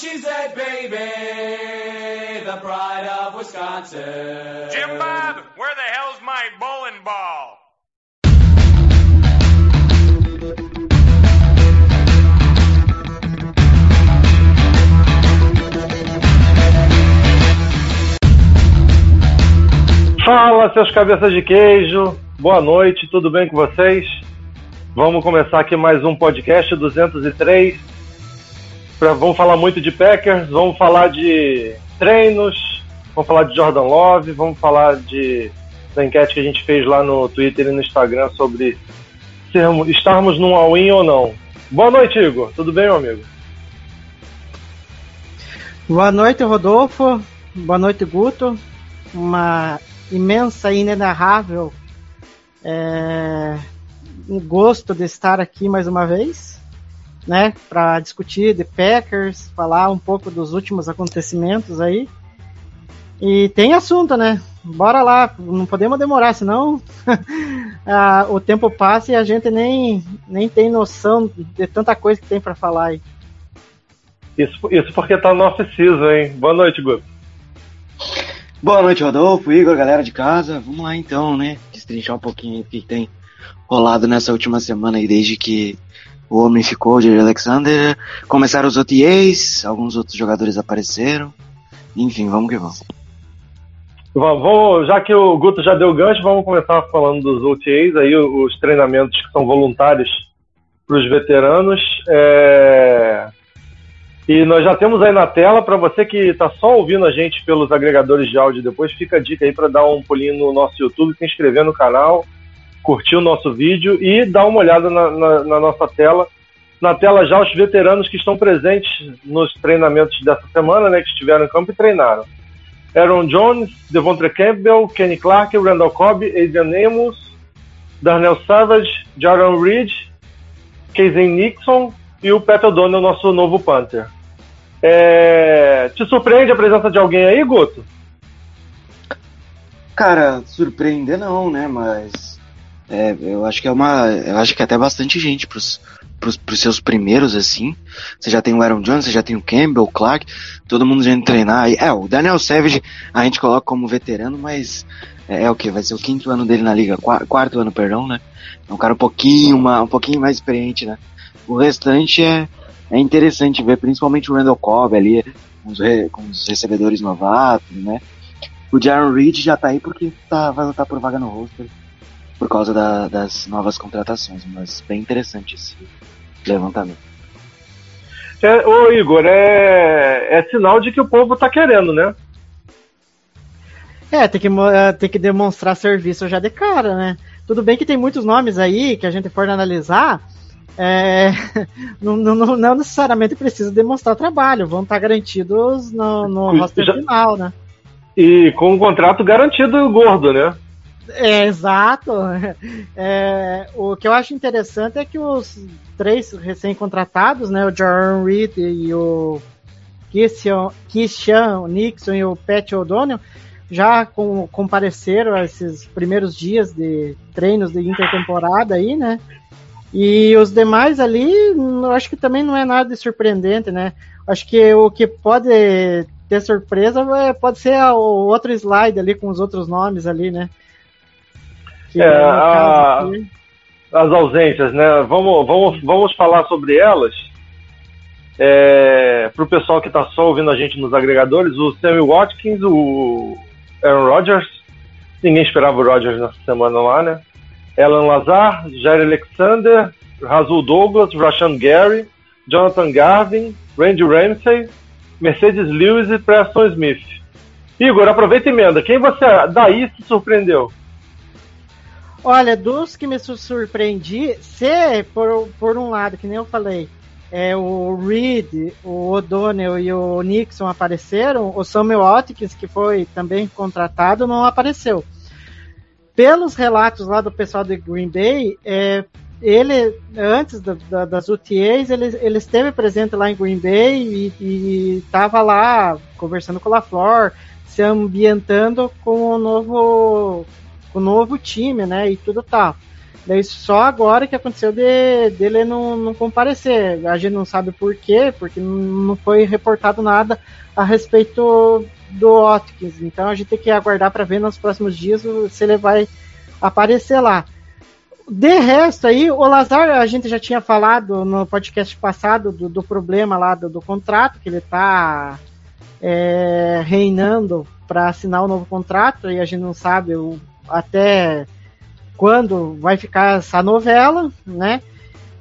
A cheesehead baby, the pride of Wisconsin. Jim Bob, where the hell's my bowling ball? Fala, seus cabeças de queijo. Boa noite, tudo bem com vocês? Vamos começar aqui mais um podcast 203. Pra, vamos falar muito de Packers, vamos falar de treinos, vamos falar de Jordan Love, vamos falar de da enquete que a gente fez lá no Twitter e no Instagram sobre sermos, estarmos num all-in ou não. Boa noite, Igor. Tudo bem, meu amigo? Boa noite, Rodolfo. Boa noite, Guto. Uma imensa e inenarrável é, um gosto de estar aqui mais uma vez, né, para discutir de Packers, falar um pouco dos últimos acontecimentos aí. E tem assunto, né? Bora lá, não podemos demorar, senão ah, o tempo passa e a gente nem, nem tem noção de tanta coisa que tem para falar aí. Isso, isso porque tá no off-season, hein? Boa noite, Guto. Boa noite, Rodolfo, Igor, galera de casa. Vamos lá então, né? Destrinchar um pouquinho o que tem rolado nessa última semana aí, desde que o homem ficou. Alexander. Começaram os OTAs, alguns outros jogadores apareceram. Enfim, vamos que vamos. Vamos, vamos- já que o Guto já deu gancho, vamos começar falando dos OTAs, aí os treinamentos que são voluntários para os veteranos. É, E nós já temos aí na tela, para você que está só ouvindo a gente pelos agregadores de áudio depois, fica a dica aí para dar um pulinho no nosso YouTube, se inscrever no canal, curtir o nosso vídeo e dar uma olhada na, na- na nossa tela. Na tela já os veteranos que estão presentes nos treinamentos dessa semana, né, que estiveram em campo e treinaram. Aaron Jones, Devontre Campbell, Kenny Clark, Randall Cobb, Adrian Amos, Darnell Savage, Jaron Reed, Casey Nixon e o Pat O'Donnell, nosso novo Panther. É, Te surpreende a presença de alguém aí, Guto? Cara, surpreender não, né? Mas é, eu acho que é uma. Eu acho que é até bastante gente pros, pros, pros seus primeiros, assim. Você já tem o Aaron Jones, você já tem o Campbell, o Clark, todo mundo já indo treinar. aí. É, o Daniel Savage a gente coloca como veterano, mas é, é o que? Vai ser o quinto ano dele na liga, qua- quarto ano, perdão, né? É um cara um pouquinho, uma, um pouquinho mais experiente, né? O restante é, é interessante ver, principalmente o Randall Cobb ali, com os, re- com os recebedores novatos, né? O Jaron Reed já tá aí porque tá, vai lutar por vaga no roster por causa da- das novas contratações, mas bem interessante esse levantamento. É, ô Igor, é, é sinal de que o povo tá querendo, né? É, tem que, é, tem que demonstrar serviço já de cara, né? Tudo bem que tem muitos nomes aí que a gente for analisar, é, não, não- não- necessariamente precisa demonstrar trabalho, vão estar garantidos no, no Já- roster final, né? E com um contrato garantido gordo, né? É, exato. É, o que eu acho interessante é que os três recém-contratados, né, o Jaron Reed e o Kishan Nixon e o Pat O'Donnell, já com, compareceram a esses primeiros dias de treinos de intertemporada aí, né? E os demais ali, eu acho que também não é nada de surpreendente, né? Acho que o que pode ter surpresa é- pode ser o outro slide ali com os outros nomes ali, né? É, no a- as ausências, né? Vamos, vamos, vamos falar sobre elas. É, para o pessoal que está só ouvindo a gente nos agregadores, o Sammy Watkins, o Aaron Rodgers, ninguém esperava o Rodgers nessa semana lá, né? Alan Lazar, Jair Alexander, Razul Douglas, Rashan Gary, Jonathan Garvin, Randy Ramsey, Mercedes Lewis e Preston Smith. Igor, aproveita e emenda. Quem você daí se surpreendeu? Olha, dos que me su- surpreendi, se por, por um lado, que nem eu falei, é, o Reed, o O'Donnell e o Nixon apareceram, o Samuel Watkins, que foi também contratado, não apareceu. Pelos relatos lá do pessoal do Green Bay, é, ele, antes da- da- das UTAs, ele, ele esteve presente lá em Green Bay e estava lá conversando com o LaFleur, se ambientando com o novo, com o novo time, né, e tudo tal. Daí só agora que aconteceu de, dele não, não comparecer. A gente não sabe por quê, porque não foi reportado nada a respeito do Watkins. Então a gente tem que aguardar para ver nos próximos dias se ele vai aparecer lá. De resto aí, o Lazar, a gente já tinha falado no podcast passado do, do problema lá do, do contrato, que ele tá é, reinando para assinar o novo contrato, e a gente não sabe o- até quando vai ficar essa novela, né?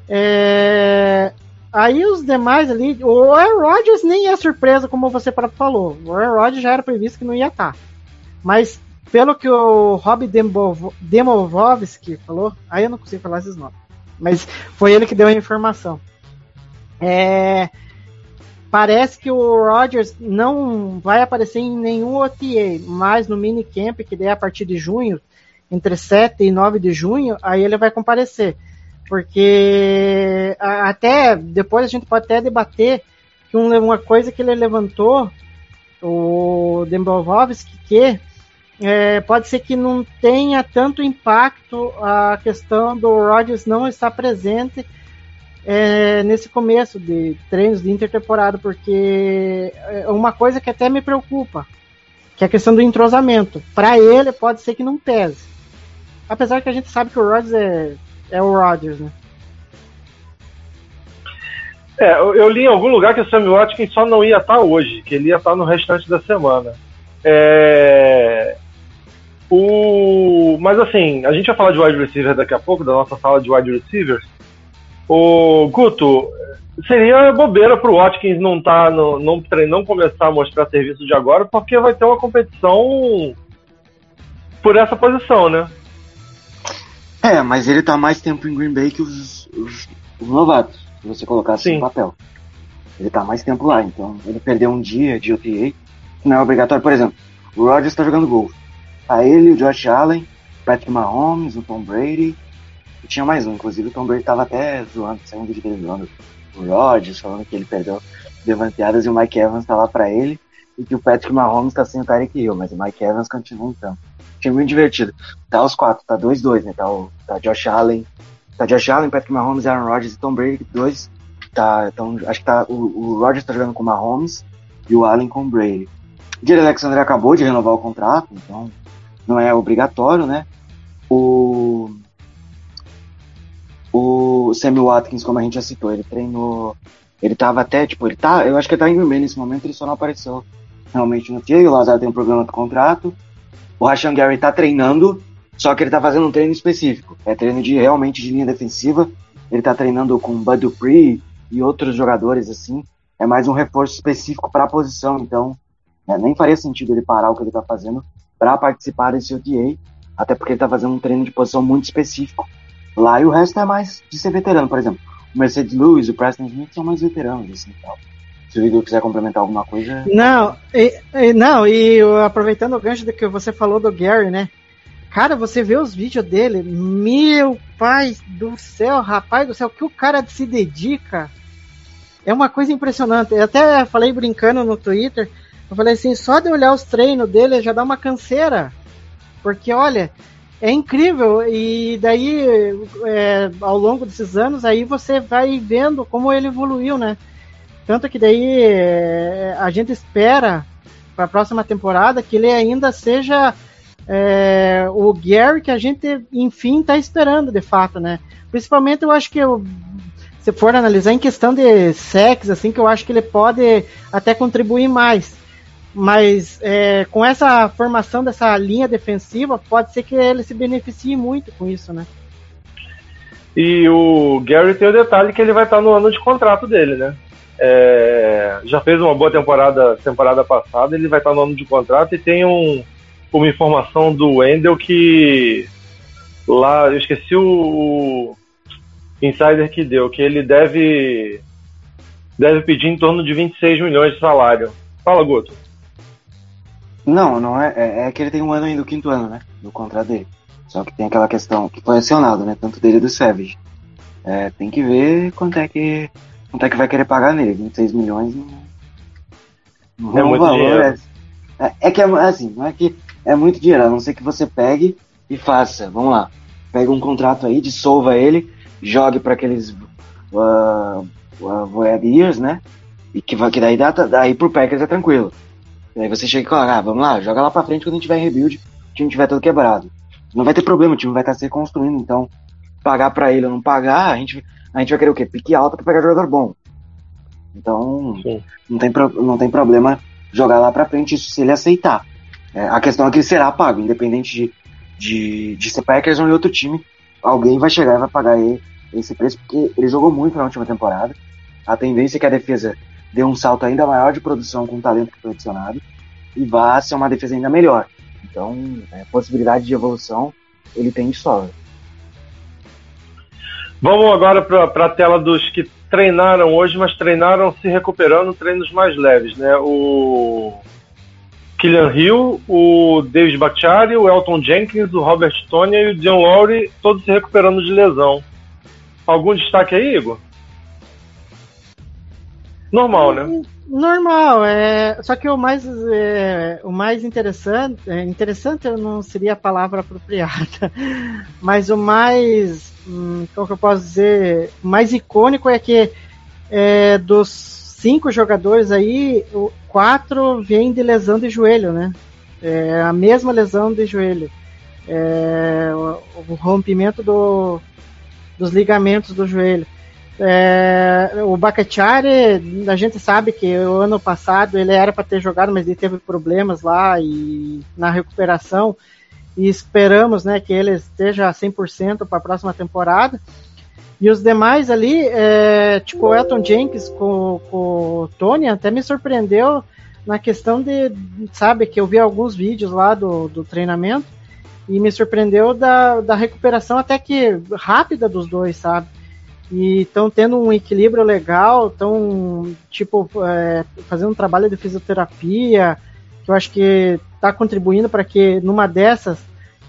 É, aí os demais ali, o Aaron Rodgers nem é surpresa, como você próprio falou. O Aaron Rodgers já era previsto que não ia estar. Mas pelo que o Rob Demovovsky falou, aí eu não consigo falar esses nomes, mas foi ele que deu a informação. É, parece que o Rodgers não vai aparecer em nenhum OTA, mas no minicamp, que daí é a partir de junho, entre 7 e 9 de junho, aí ele vai comparecer. Porque até depois a gente pode até debater que um- uma coisa que ele levantou, o Dembowski, que é, pode ser que não tenha tanto impacto a questão do Rodgers não estar presente é, nesse começo de treinos de intertemporada, porque é uma coisa que até me preocupa, que é a questão do entrosamento. Para ele, pode ser que não pese. Apesar que a gente sabe que o Rodgers é, é o Rodgers, né? É, eu, li em algum lugar que o Sammy Watkins só não ia estar hoje, que ele ia estar no restante da semana. É, o, mas assim, a gente vai falar de wide receiver daqui a pouco, da nossa sala de wide receivers. O Guto, seria bobeira pro Watkins não tá no, não, não começar a mostrar serviço de agora, porque vai ter uma competição por essa posição, né? É, mas ele tá mais tempo em Green Bay que os, os, os novatos, se você colocasse Sim. no papel. Ele tá mais tempo lá, então ele perdeu um dia de OTA, não é obrigatório. Por exemplo, o Rodgers tá jogando gol. Tá ele, o Josh Allen, o Patrick Mahomes, o Tom Brady. E tinha mais um, inclusive o Tom Brady tava até zoando, saiu um vídeo dele zoando o Rodgers, falando que ele perdeu levanteadas e o Mike Evans tá lá pra ele. E que o Patrick Mahomes tá sem o Tyreek Hill, mas o Mike Evans continua então. Time muito divertido. Tá os quatro, tá 2-2, né? Tá, o, tá Josh Allen, tá Josh Allen, Patrick Mahomes, Aaron Rodgers e Tom Brady, dois. Tá, então, acho que tá, o, o Rodgers tá jogando com o Mahomes e o Allen com o Brady. Jair Alexander acabou de renovar o contrato, então não é obrigatório, né? O, o Sammy Watkins, como a gente já citou, ele treinou, ele tava até, tipo, ele tá, eu acho que ele tá em Green Bay nesse momento, ele só não apareceu realmente no dia, o Lazar tem um problema o contrato, o Rashan Gary tá treinando, só que ele tá fazendo um treino específico. É treino de realmente de linha defensiva. Ele tá treinando com Bud Dupree e outros jogadores assim. É mais um reforço específico para a posição, então né, nem faria sentido ele parar o que ele tá fazendo para participar desse OTA, até porque ele tá fazendo um treino de posição muito específico lá e o resto é mais de ser veterano, por exemplo. O Mercedes Lewis o Preston Smith são mais veteranos assim, tal. Se o Igor quiser complementar alguma coisa, Não, e, e- não, e aproveitando o gancho do que você falou do Gary, né? Cara, você vê os vídeos dele, meu pai do céu, rapaz do céu, que o cara se dedica. É uma coisa impressionante. Eu até falei brincando no Twitter, eu falei assim, só de olhar os treinos dele já dá uma canseira. Porque, olha, é incrível. E daí, é, ao longo desses anos, aí você vai vendo como ele evoluiu, né? Tanto que daí é, a gente espera para a próxima temporada que ele ainda seja é, o Gary que a gente, enfim, está esperando de fato, né? Principalmente eu acho que eu, se for analisar em questão de sexo, assim, que eu acho que ele pode até contribuir mais. Mas é, com essa formação dessa linha defensiva, pode ser que ele se beneficie muito com isso, né? E o Gary tem o detalhe que ele vai estar no ano de contrato dele, né? É, já fez uma boa temporada temporada passada, ele vai estar no ano de contrato e tem um, uma informação do Wendell que lá, eu esqueci o, o insider que deu, que ele deve deve pedir em torno de 26 milhões de salário. Fala, Guto. Não, não é, é. é que ele tem um ano ainda, o quinto ano, né? Do contrato dele. Só que tem aquela questão que foi acionado, né? Tanto dele e do Savage. É, tem que ver quanto é que. Quanto é que vai querer pagar nele. 26 milhões não, não É um muito valor. É, é, é que é assim, não é que é muito dinheiro, a não ser que você pegue e faça. Vamos lá. Pega um contrato aí, dissolva ele, jogue para aqueles uh, uh, Void Years, né? E que, que daí, dá, daí pro Packers é tranquilo. Daí você chega e fala, ah, vamos lá, joga lá pra frente quando a gente tiver em rebuild, o time tiver todo quebrado. Não vai ter problema, o time vai estar se reconstruindo, então pagar pra ele ou não pagar, a gente, a gente vai querer o quê? Pique alta pra pegar jogador bom. Então, Sim. não tem, pro- não tem problema jogar lá pra frente isso se ele aceitar. É, a questão é que ele será pago, independente de, de, de ser Packers ou em outro time, alguém vai chegar e vai pagar ele esse preço, porque ele jogou muito na última temporada. A tendência é que a defesa dê um salto ainda maior de produção com o talento que foi adicionado e vá ser uma defesa ainda melhor. Então, é, possibilidade de evolução ele tem de sobra. Vamos agora para a tela dos que treinaram hoje, mas treinaram se recuperando, treinos mais leves, né? O Killian Hill, o David Bakhtiari, o Elton Jenkins, o Robert Tonya e o John Lowry, todos se recuperando de lesão. Algum destaque aí, Igor? Normal, né? Normal, é. Só que o mais, é, o mais interessante, é, interessante não seria a palavra apropriada, mas o mais, hum, como que eu posso dizer, o mais icônico é que é, dos cinco jogadores aí, quatro vêm de lesão de joelho, né? É, a mesma lesão de joelho, É, o, o rompimento do, dos ligamentos do joelho. É, o Bacachari, a gente sabe que o ano passado ele era para ter jogado, mas ele teve problemas lá e na recuperação. E esperamos né, que ele esteja 100% para a próxima temporada. E os demais ali, é, tipo o Elton Jenkins com, com o Tony, até me surpreendeu na questão de, sabe, que eu vi alguns vídeos lá do, do treinamento e me surpreendeu da, da recuperação até que rápida dos dois, sabe? E estão tendo um equilíbrio legal, estão tipo é, fazendo um trabalho de fisioterapia que eu acho que está contribuindo para que numa dessas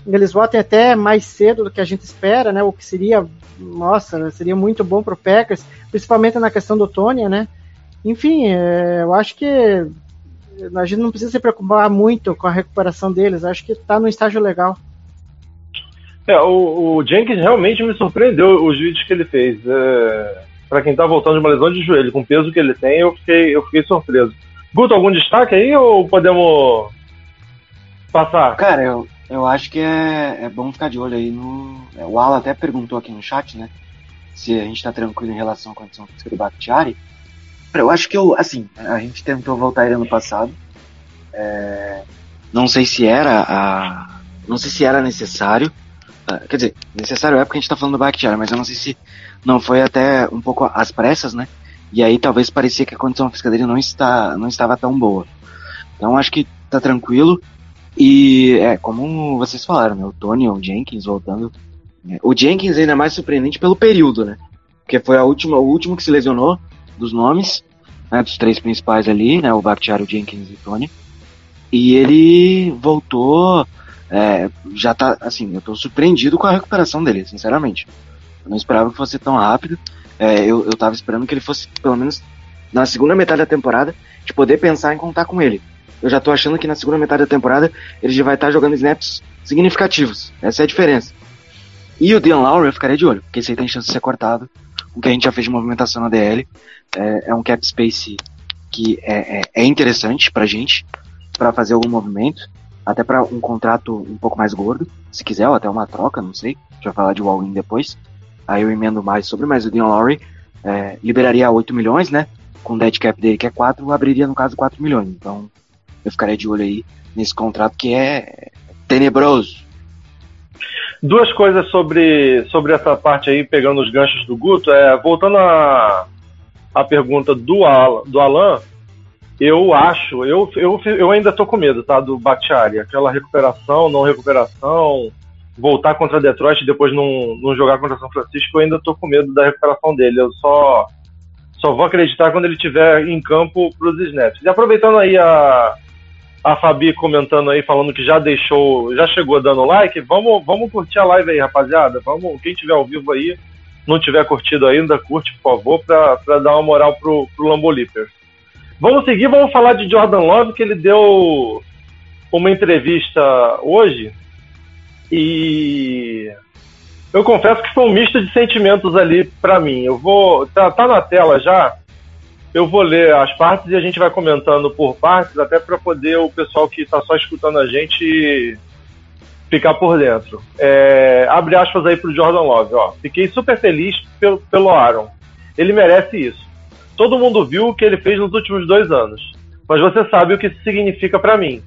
eles voltem até mais cedo do que a gente espera, né? O que seria, nossa, seria muito bom para o Packers, principalmente na questão do Tony, né? Enfim, é, eu acho que a gente não precisa se preocupar muito com a recuperação deles. Acho que está no estágio legal. É, o, o Jenkins realmente me surpreendeu os vídeos que ele fez. É, para quem tá voltando de uma lesão de joelho, com o peso que ele tem, eu fiquei, eu fiquei surpreso. Guto, algum destaque aí ou podemos passar? Cara, eu, eu acho que é, é bom ficar de olho aí no. é, O Alan até perguntou aqui no chat, né? Se a gente tá tranquilo em relação à condição do Bakhtiari. Eu acho que eu, assim, a gente tentou voltar ele ano passado. É, não sei se era a. Não sei se era necessário. Ah, Quer dizer, necessário é porque a gente tá falando do Bakhtiari, mas eu não sei se não foi até um pouco às pressas, né? E aí talvez parecia que a condição física dele não, está, não estava tão boa. Então acho que tá tranquilo. E é, como vocês falaram, né? O Tony, o Jenkins voltando. É, O Jenkins ainda é mais surpreendente pelo período, né? Porque foi a última, o último que se lesionou dos nomes, né? Dos três principais ali, né? O Bakhtiari, o Jenkins e o Tony. E ele voltou. É, já tá, assim, eu tô surpreendido com a recuperação dele, sinceramente. Eu não esperava que fosse tão rápido. É, eu, eu tava esperando que ele fosse, pelo menos, na segunda metade da temporada, de poder pensar em contar com ele. Eu já tô achando que na segunda metade da temporada ele já vai estar jogando snaps significativos. Essa é a diferença. E o Dean Lowry eu ficaria de olho, porque esse aí tem chance de ser cortado. O que a gente já fez de movimentação na DL. É, é um cap space que é, é, é interessante pra gente, pra fazer algum movimento. Até pra um contrato um pouco mais gordo, se quiser, ou até uma troca, não sei. A gente vai falar de all-in depois. Aí eu emendo mais sobre, mas o Dean Lowry é, liberaria 8 milhões, né? Com o dead cap dele que é 4, abriria no caso 4 milhões. Então eu ficaria de olho aí nesse contrato que é tenebroso. Duas coisas sobre, sobre essa parte aí, pegando os ganchos do Guto. É, voltando à a, pergunta do, Al, do Alan, eu acho, eu, eu, eu ainda tô com medo, tá? Do Bakhtiari. Aquela recuperação, não recuperação, voltar contra Detroit e depois não, não jogar contra São Francisco, eu ainda tô com medo da recuperação dele. Eu só, só vou acreditar quando ele estiver em campo para os snaps. E aproveitando aí a, a Fabi comentando aí, falando que já deixou, já chegou dando like, vamos, vamos curtir a live aí, rapaziada. Vamos, quem tiver ao vivo aí, não tiver curtido ainda, curte, por favor, para dar uma moral pro, pro Lambolipers. Vamos seguir, vamos falar de Jordan Love, que ele deu uma entrevista hoje e eu confesso que foi um misto de sentimentos ali para mim. Eu vou. Tá, tá na tela já. Eu vou ler as partes e a gente vai comentando por partes, até para poder o pessoal que está só escutando a gente ficar por dentro. É, abre aspas aí pro Jordan Love, ó. Fiquei super feliz pelo, pelo Aaron. Ele merece isso. Todo mundo viu o que ele fez nos últimos dois anos. Mas você sabe o que isso significa para mim.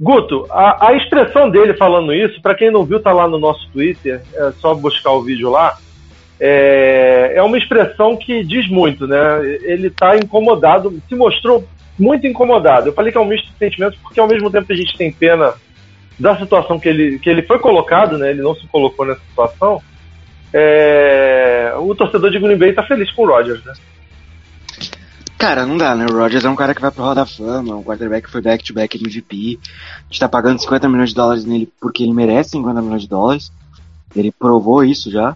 Guto, a, a, expressão dele falando isso, para quem não viu, tá lá no nosso Twitter, é só buscar o vídeo lá. É, é uma expressão que diz muito, né? Ele tá incomodado, se mostrou muito incomodado. Eu falei que é um misto de sentimentos porque ao mesmo tempo a gente tem pena da situação que ele, que ele foi colocado, né? Ele não se colocou nessa situação. É, o torcedor de Green Bay tá feliz com o Rodgers, né? Cara, não dá, né? O Rodgers é um cara que vai pro Hall da Fama, um quarterback que foi back-to-back MVP. A gente tá pagando 50 milhões de dólares nele porque ele merece 50 milhões de dólares. Ele provou isso já.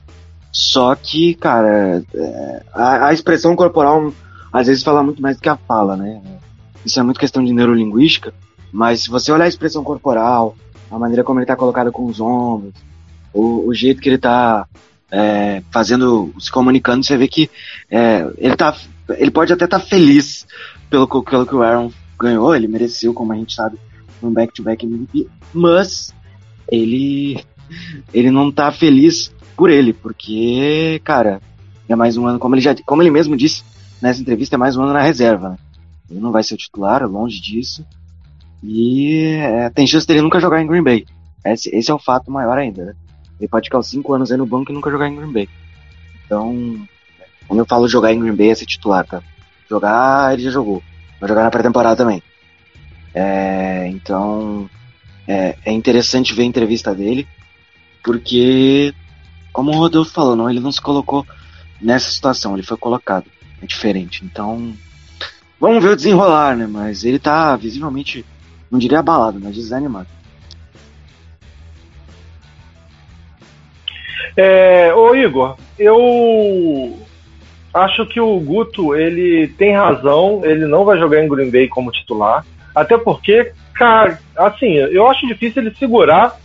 Só que, cara, é, a, a, expressão corporal às vezes fala muito mais do que a fala, né? Isso é muito questão de neurolinguística. Mas se você olhar a expressão corporal, a maneira como ele tá colocado com os ombros, o, o jeito que ele tá é, fazendo, se comunicando, você vê que é, ele tá ele pode até estar tá feliz pelo, pelo que o Aaron ganhou, ele mereceu, como a gente sabe, um back-to-back MVP, mas ele ele não tá feliz por ele, porque, cara, é mais um ano, como ele já como ele mesmo disse nessa entrevista, é mais um ano na reserva. Né? Ele não vai ser o titular, longe disso. E é, tem chance dele nunca jogar em Green Bay. Esse, esse é o fato maior ainda. Né? Ele pode ficar os cinco anos aí no banco e nunca jogar em Green Bay. Então, quando eu falo jogar em Green Bay, é ser titular, tá? Jogar, ele já jogou. Vai jogar na pré-temporada também. É, então, é, é, interessante ver a entrevista dele, porque, como o Rodolfo falou, não, ele não se colocou nessa situação, ele foi colocado. É diferente. Então, vamos ver o desenrolar, né? Mas ele tá visivelmente, não diria abalado, mas desanimado. É, ô Igor, eu acho que o Guto ele tem razão, ele não vai jogar em Green Bay como titular, até porque, cara, assim, eu acho difícil ele segurar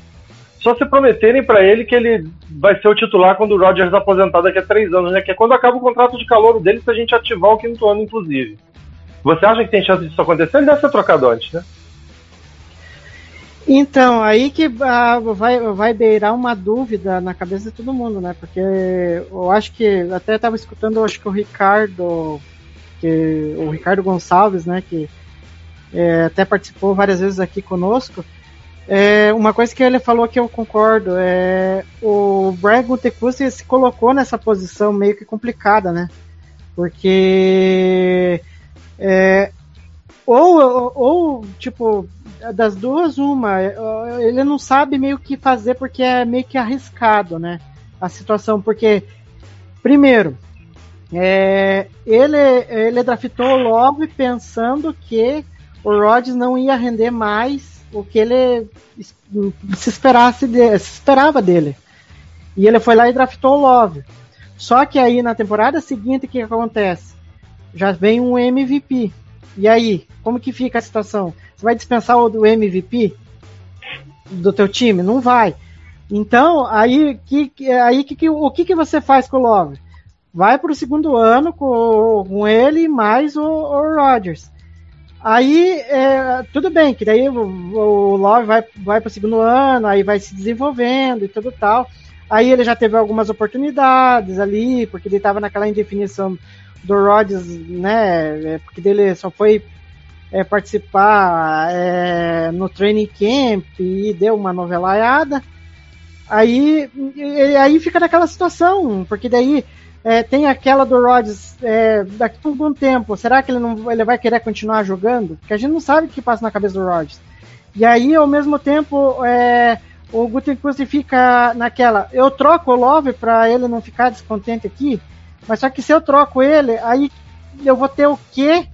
só se prometerem para ele que ele vai ser o titular quando o Rodgers aposentar daqui a três anos, né? Que é quando acaba o contrato de calor dele, se a gente ativar o quinto ano, inclusive. Você acha que tem chance disso acontecer? Ele deve ser trocado antes, né? Então, aí que ah, vai, vai beirar uma dúvida na cabeça de todo mundo, né? Porque eu acho que até estava escutando, acho que o Ricardo, que, o Ricardo Gonçalves, né? Que é, até participou várias vezes aqui conosco. É, uma coisa que ele falou que eu concordo é o Brian Gutekunst se colocou nessa posição meio que complicada, né? Porque é, ou, ou, ou, tipo das duas, uma. Ele não sabe meio que fazer porque é meio que arriscado, né? A situação. Porque, primeiro, é, ele, ele draftou o Love pensando que o Rodgers não ia render mais o que ele se, esperasse de, se esperava dele. E ele foi lá e draftou o Love. Só que aí na temporada seguinte o que acontece? Já vem um MVP. E aí, como que fica a situação? Você vai dispensar o MVP do teu time? Não vai. Então, aí, que, aí que, o que, que você faz com o Love? Vai para o segundo ano com, com ele mais o, o Rodgers. Aí, é, tudo bem, que daí o, o Love vai, vai para o segundo ano, aí vai se desenvolvendo e tudo tal. Aí ele já teve algumas oportunidades ali, porque ele estava naquela indefinição do Rodgers, né? É, porque dele só foi é, participar é, no training camp e deu uma novelaiada. Aí, aí fica naquela situação, porque daí é, tem aquela do Rodgers é, daqui a algum tempo, será que ele não ele vai querer continuar jogando? Porque a gente não sabe o que passa na cabeça do Rodgers. E aí, ao mesmo tempo, é, o Gutekunst fica naquela, eu troco o Love para ele não ficar descontente aqui, mas só que se eu troco ele, aí eu vou ter o quê?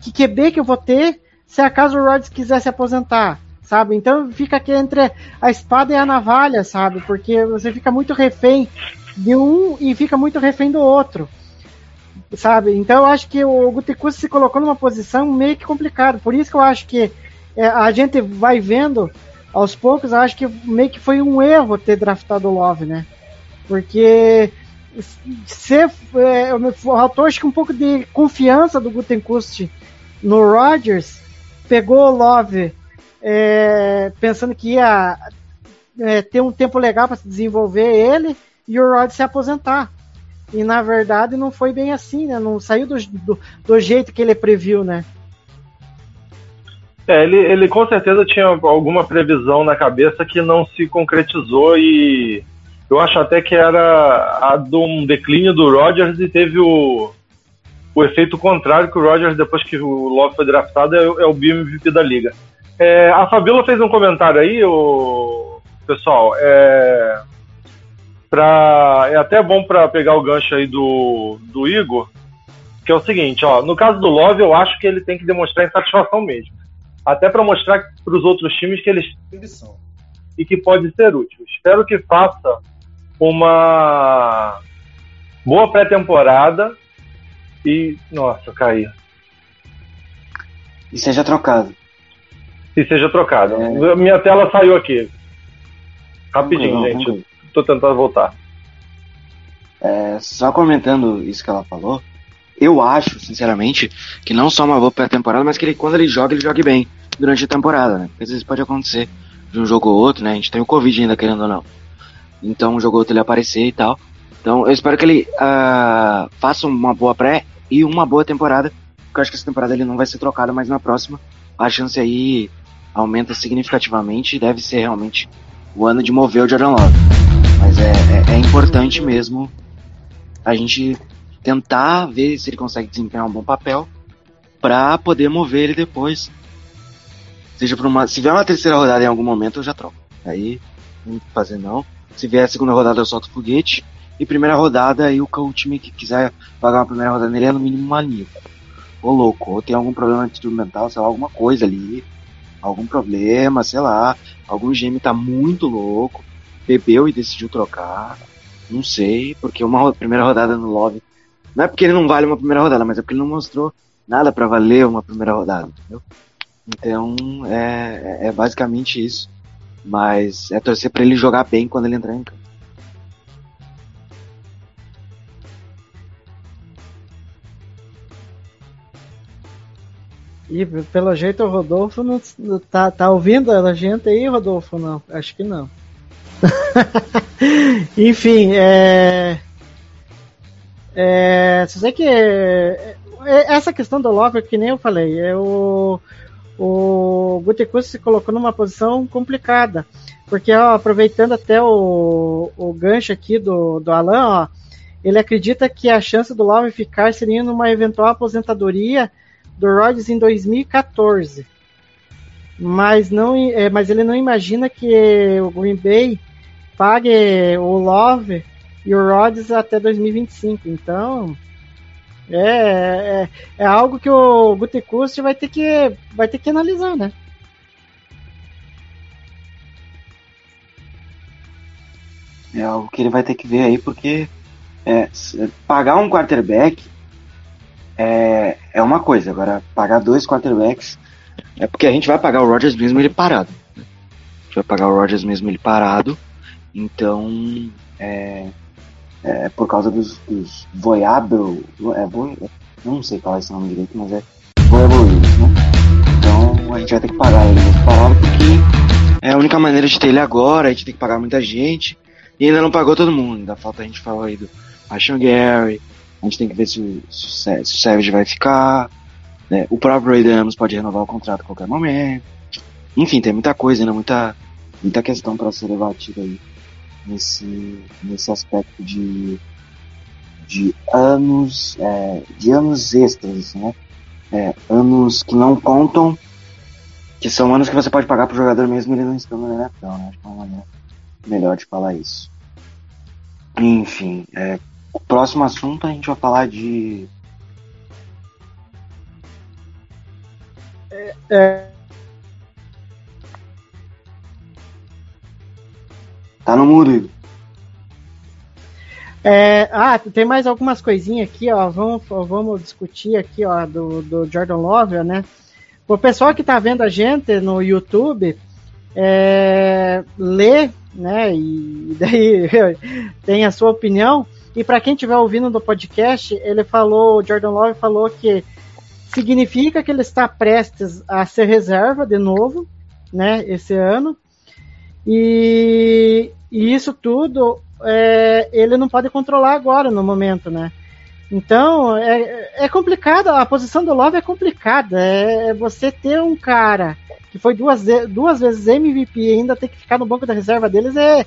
Que QB que eu vou ter se acaso o Rodgers quiser se aposentar, sabe? Então fica aqui entre a espada e a navalha, sabe? Porque você fica muito refém de um e fica muito refém do outro. Sabe? Então eu acho que o Gutekunst se colocou numa posição meio que complicada. Por isso que eu acho que é, a gente vai vendo aos poucos, acho que meio que foi um erro ter draftado o Love, né? Porque se, é, faltou acho que um pouco de confiança do Gutenkust no Rodgers, pegou o Love é, pensando que ia é, ter um tempo legal para se desenvolver ele e o Rodgers se aposentar. E na verdade não foi bem assim, né? Não saiu do, do, do jeito que ele previu, né? É, ele, ele com certeza tinha alguma previsão na cabeça que não se concretizou e eu acho até que era a de um declínio do Rodgers e teve o, o efeito contrário que o Rodgers, depois que o Love foi draftado, é, é o BMVP da liga. É, a Fabíola fez um comentário aí, o, pessoal, é, pra, é até bom para pegar o gancho aí do, do Igor, que é o seguinte, ó, no caso do Love, eu acho que ele tem que demonstrar insatisfação mesmo até para mostrar para os outros times que eles são e que pode ser útil. Espero que faça uma boa pré-temporada e nossa, caí. E seja trocado. E seja trocado. É... Minha tela saiu aqui. Rapidinho, não, gente. Estou tentando voltar. É, só comentando isso que ela falou, eu acho, sinceramente, que não só uma boa pré-temporada, mas que ele, quando ele joga, ele jogue bem durante a temporada, né? Às vezes pode acontecer de um jogo ou outro, né? A gente tem o Covid ainda, querendo ou não. Então, um jogo ou outro ele aparecer e tal. Então, eu espero que ele uh, faça uma boa pré e uma boa temporada. Porque eu acho que essa temporada ele não vai ser trocado, mas na próxima a chance aí aumenta significativamente e deve ser realmente o ano de mover o Jordan Love. Mas é, é, é importante mesmo a gente tentar ver se ele consegue desempenhar um bom papel para poder mover ele depois. Seja por uma, se vier uma terceira rodada em algum momento eu já troco. Aí não fazer não. Se vier a segunda rodada eu solto o foguete e primeira rodada aí o, o time que quiser pagar uma primeira rodada nele é no mínimo maníaco. Ô louco, ou tem algum problema instrumental, sei lá, alguma coisa ali, algum problema, sei lá, algum GM tá muito louco, bebeu e decidiu trocar, não sei, porque uma primeira rodada no lobby não é porque ele não vale uma primeira rodada, mas é porque ele não mostrou nada para valer uma primeira rodada, entendeu? Então é, é basicamente isso. Mas é torcer para ele jogar bem quando ele entrar em campo. E pelo jeito o Rodolfo não tá, tá ouvindo a gente aí, Rodolfo? Não, acho que não. Enfim, é. É, você que é, é, essa questão do Love, que nem eu falei, é o, Gutekunst se colocou numa posição complicada, porque ó, aproveitando até o, o gancho aqui do, do Alan, ó, ele acredita que a chance do Love ficar seria numa eventual aposentadoria do Rodgers em 2014. Mas, não, é, mas ele não imagina que o Green Bay pague o Love e o Rodgers até 2025. Então, é, é, é algo que o Gutekunst vai ter que vai ter que analisar, né? É algo que ele vai ter que ver aí, porque é, pagar um quarterback é, é uma coisa, agora pagar dois quarterbacks é porque a gente vai pagar o Rodgers mesmo ele parado. Né? A gente vai pagar o Rodgers mesmo ele parado, então é, é, por causa dos, dos Voyable, é, Voy, não sei falar esse nome direito, mas é Voyable né? Então a gente vai ter que pagar ele parado porque é a única maneira de ter ele agora, a gente tem que pagar muita gente e ainda não pagou todo mundo, ainda falta a gente falar aí do Ashon Gary, a gente tem que ver se o, se o Savage vai ficar, né? o próprio Ray pode renovar o contrato a qualquer momento, enfim, tem muita coisa ainda, muita, muita questão para ser debatida aí nesse, nesse aspecto de, de anos, é, de anos extras, né? É, anos que não contam Que são anos que você pode pagar pro jogador mesmo ele não estando na NFL, né? Acho que é uma maneira melhor de falar isso. Enfim, é, o próximo assunto a gente vai falar de. É, Tá no mudo, Igor. É, ah, tem mais algumas coisinhas aqui, ó. Vamos, vamos discutir aqui, ó, do, do Jordan Love, né? O pessoal que tá vendo a gente no YouTube, é, lê, né? E daí tem a sua opinião. E para quem estiver ouvindo do podcast, ele falou, o Jordan Love falou que significa que ele está prestes a ser reserva de novo, né? Esse ano. E, e isso tudo é, ele não pode controlar agora no momento, né? Então é, é complicado, a posição do Love é complicada. É você ter um cara que foi duas, duas vezes MVP e ainda ter que ficar no banco da reserva deles é,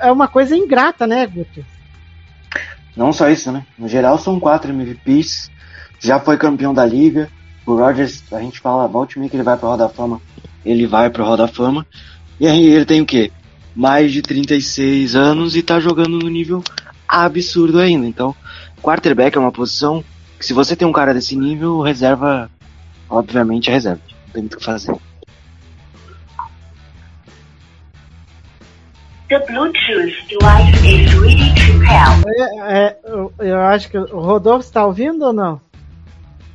é uma coisa ingrata, né, Guto? Não só isso, né? No geral são quatro MVPs, já foi campeão da liga. O Rodgers, a gente fala, volte que ele vai pra Roda da Fama, ele vai pra Roda da Fama. E aí ele tem o quê? Mais de 36 anos e tá jogando no nível absurdo ainda. Então, quarterback é uma posição que se você tem um cara desse nível, reserva, obviamente, é reserva. Não tem muito o que fazer. The Bluetooth device is ready to pair. É, é, eu, eu acho que o Rodolfo está ouvindo ou não?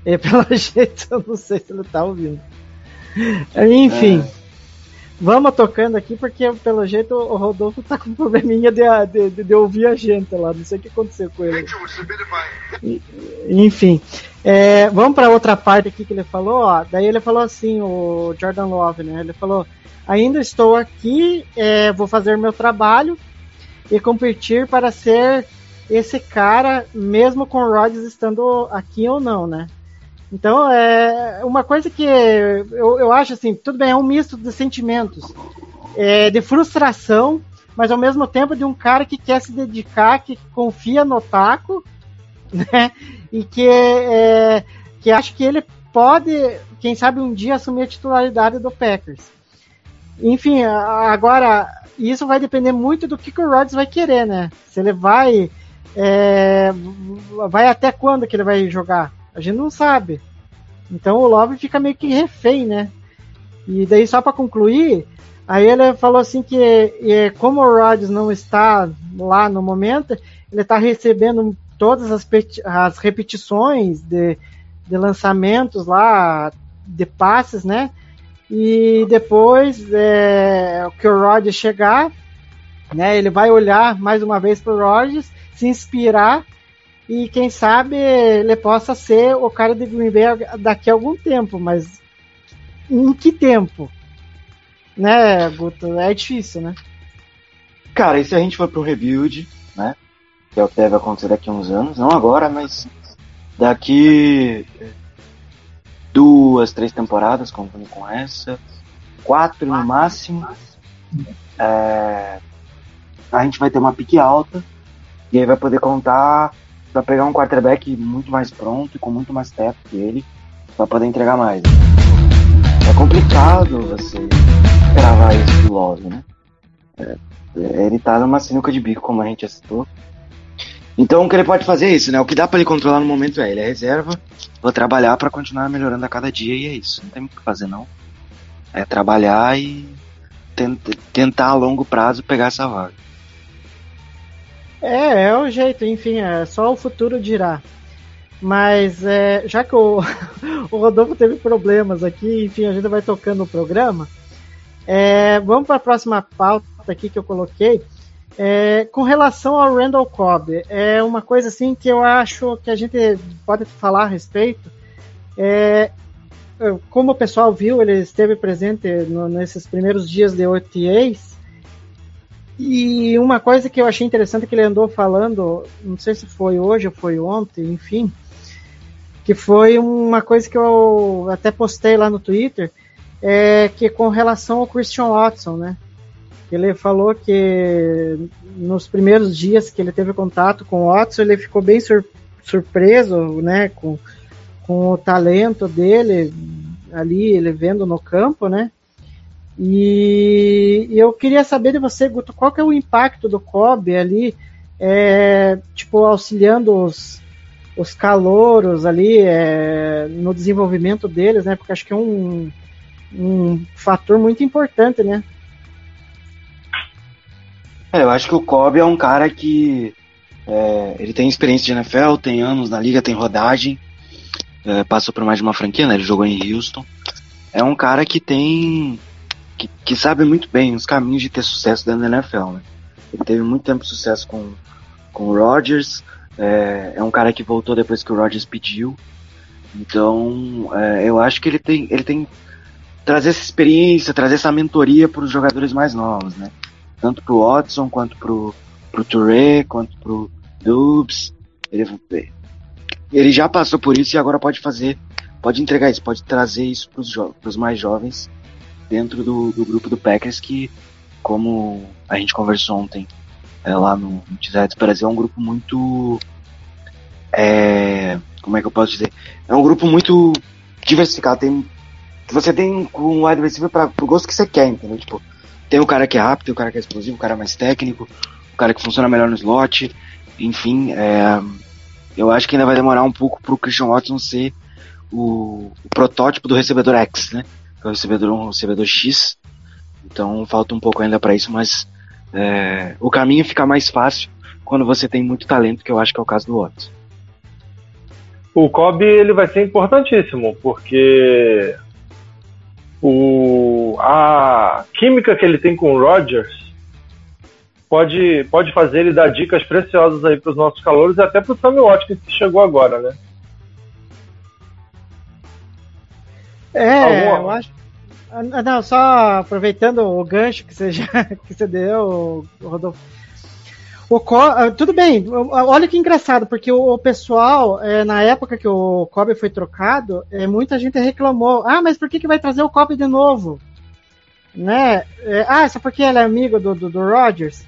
E pelo jeito eu não sei se ele está ouvindo. Enfim. Vamos tocando aqui, porque pelo jeito o Rodolfo tá com probleminha de, de, de ouvir a gente lá. Não sei o que aconteceu com ele. Enfim. É, vamos para outra parte aqui que ele falou. Ó, daí ele falou assim, o Jordan Love, né? Ele falou: ainda estou aqui, é, vou fazer meu trabalho e competir para ser esse cara, mesmo com o Rodgers estando aqui ou não, né? Então, é uma coisa que eu, eu acho assim, tudo bem, é um misto de sentimentos, é, de frustração, mas ao mesmo tempo de um cara que quer se dedicar, que confia no taco, né? E que, é, que acha que ele pode, quem sabe, um dia assumir a titularidade do Packers. Enfim, agora, isso vai depender muito do que, que o Rodgers vai querer, né? Se ele vai. É, vai até quando que ele vai jogar? A gente não sabe. Então o Love fica meio que refém, né? E daí só para concluir, aí ele falou assim que e, como o Rodgers não está lá no momento, ele está recebendo todas as, as repetições de, de lançamentos lá, de passes, né? E depois é, que o Rodgers chegar, né? Ele vai olhar mais uma vez para o Rodgers, se inspirar e quem sabe ele possa ser o cara de Green Bay daqui a algum tempo, mas em que tempo? Né, Guto? É difícil, né? Cara, e se a gente for pro rebuild, né? Que é o que deve acontecer daqui a uns anos, não agora, mas daqui duas, três temporadas, contando com essa, quatro no máximo, é, a gente vai ter uma pique alta e aí vai poder contar para pegar um quarterback muito mais pronto e com muito mais teto que ele para poder entregar mais. É complicado você gravar isso do Love, né? É, ele tá numa sinuca de bico, como a gente citou. Então o que ele pode fazer é isso, né? O que dá para ele controlar no momento é ele é reserva, vou trabalhar para continuar melhorando a cada dia e é isso. Não tem o que fazer não. É trabalhar e tenta, tentar a longo prazo pegar essa vaga. É, é o jeito, enfim, é só o futuro dirá. Mas é, já que o, o Rodolfo teve problemas aqui, enfim, a gente vai tocando o programa. É, vamos para a próxima pauta aqui que eu coloquei. É, com relação ao Randall Cobb, é uma coisa assim que eu acho que a gente pode falar a respeito. É, como o pessoal viu, ele esteve presente no, nesses primeiros dias de OTAs. E uma coisa que eu achei interessante que ele andou falando, não sei se foi hoje ou foi ontem, enfim, que foi uma coisa que eu até postei lá no Twitter, é que com relação ao Christian Watson, né? Ele falou que nos primeiros dias que ele teve contato com o Watson, ele ficou bem sur surpreso, né, com, com o talento dele, ali, ele vendo no campo, né? E, eu queria saber de você, Guto, qual que é o impacto do Kobe ali, é, tipo, auxiliando os, os calouros ali é, no desenvolvimento deles, né? Porque acho que é um, um fator muito importante, né? É, eu acho que o Kobe é um cara que é, ele tem experiência de NFL, tem anos na liga, tem rodagem, é, passou por mais de uma franquia, né? Ele jogou em Houston. É um cara que tem. Que, que sabe muito bem os caminhos de ter sucesso dentro da NFL, né? Ele teve muito tempo de sucesso com, com o Rodgers. É, é um cara que voltou depois que o Rodgers pediu. Então, é, eu acho que ele tem, ele tem trazer essa experiência, trazer essa mentoria para os jogadores mais novos, né? Tanto pro Watson quanto pro, pro Touré, quanto pro Dubs. Ele, ele já passou por isso e agora pode fazer, pode entregar isso, pode trazer isso jo pros mais jovens dentro do, do grupo do Packers que, como a gente conversou ontem é, lá no, no Brasil, é um grupo muito. É, como é que eu posso dizer? É um grupo muito diversificado. Tem, você tem um wide receiver para pro gosto que você quer, entendeu? Tipo, tem o cara que é rápido, o cara que é explosivo, o cara mais técnico, o cara que funciona melhor no slot. Enfim, é, eu acho que ainda vai demorar um pouco pro Christian Watson ser o, o protótipo do recebedor X, né? É o recebedor, um recebedor X. Então falta um pouco ainda para isso, mas é, o caminho fica mais fácil quando você tem muito talento, que eu acho que é o caso do Watson. O Kobe ele vai ser importantíssimo, porque o, a química que ele tem com o Rodgers pode, pode fazer ele dar dicas preciosas aí para os nossos calores e até para o Sammy Watkins que chegou agora, né? É, Alguma- eu acho. Ah, Não, só aproveitando o gancho que você, já, que você deu, Rodolfo. O Co- ah, tudo bem, olha que engraçado, porque o, pessoal, é, na época que o Kobe foi trocado, é, muita gente reclamou: ah, mas por que, que vai trazer o Kobe de novo? Né? É, ah, só porque ele é amigo do, do, do Rodgers?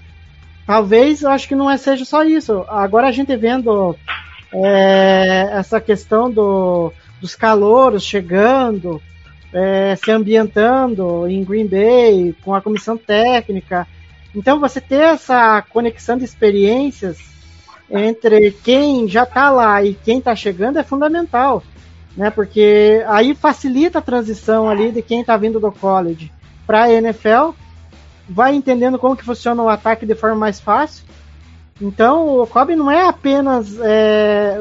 Talvez, eu acho que não é, seja só isso. Agora a gente vendo é, essa questão do, dos calouros chegando, é, se ambientando em Green Bay, com a comissão técnica. Então, você ter essa conexão de experiências entre quem já está lá e quem está chegando é fundamental, né? Porque aí facilita a transição ali de quem está vindo do college para a NFL, vai entendendo como que funciona o ataque de forma mais fácil. Então, o Kobe não é apenas, é,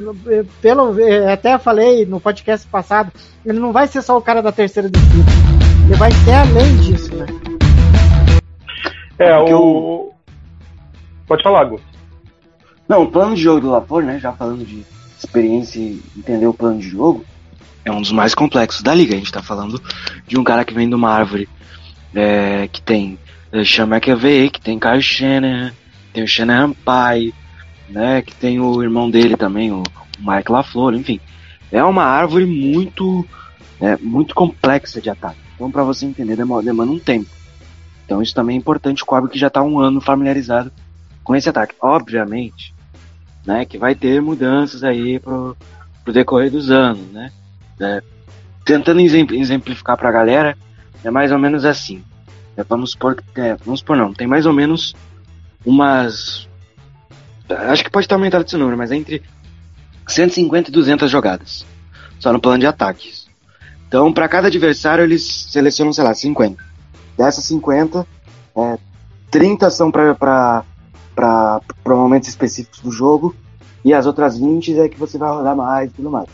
pelo, é, até falei no podcast passado, ele não vai ser só o cara da terceira descida. Ele vai ser além disso, né? É, Porque o. Pode falar, Gu. Não, o plano de jogo do Lapor, né? Já falando de experiência e entender o plano de jogo, é um dos mais complexos da liga. A gente tá falando de um cara que vem de uma árvore é, que tem é, Sean McAvey, que tem Kyle Shanahan, tem o Shanahan Pai, né? Que tem o irmão dele também, o Mike LaFleur, enfim. É uma árvore muito, é, muito complexa de ataque. Então, para você entender, demora, demanda um tempo. Então, isso também é importante. O Cobb que já tá um ano familiarizado com esse ataque. Obviamente, né, que vai ter mudanças aí pro, pro decorrer dos anos, né? É, tentando exempl- exemplificar pra galera, é mais ou menos assim. É, vamos que é, vamos supor não, tem mais ou menos umas acho que pode estar aumentado esse número, mas é entre 150 e 200 jogadas. Só no plano de ataques. Então, para cada adversário, eles selecionam, sei lá, 50. Dessas 50, é, 30 são para momentos específicos do jogo, e as outras 20 é que você vai rodar mais e tudo mais.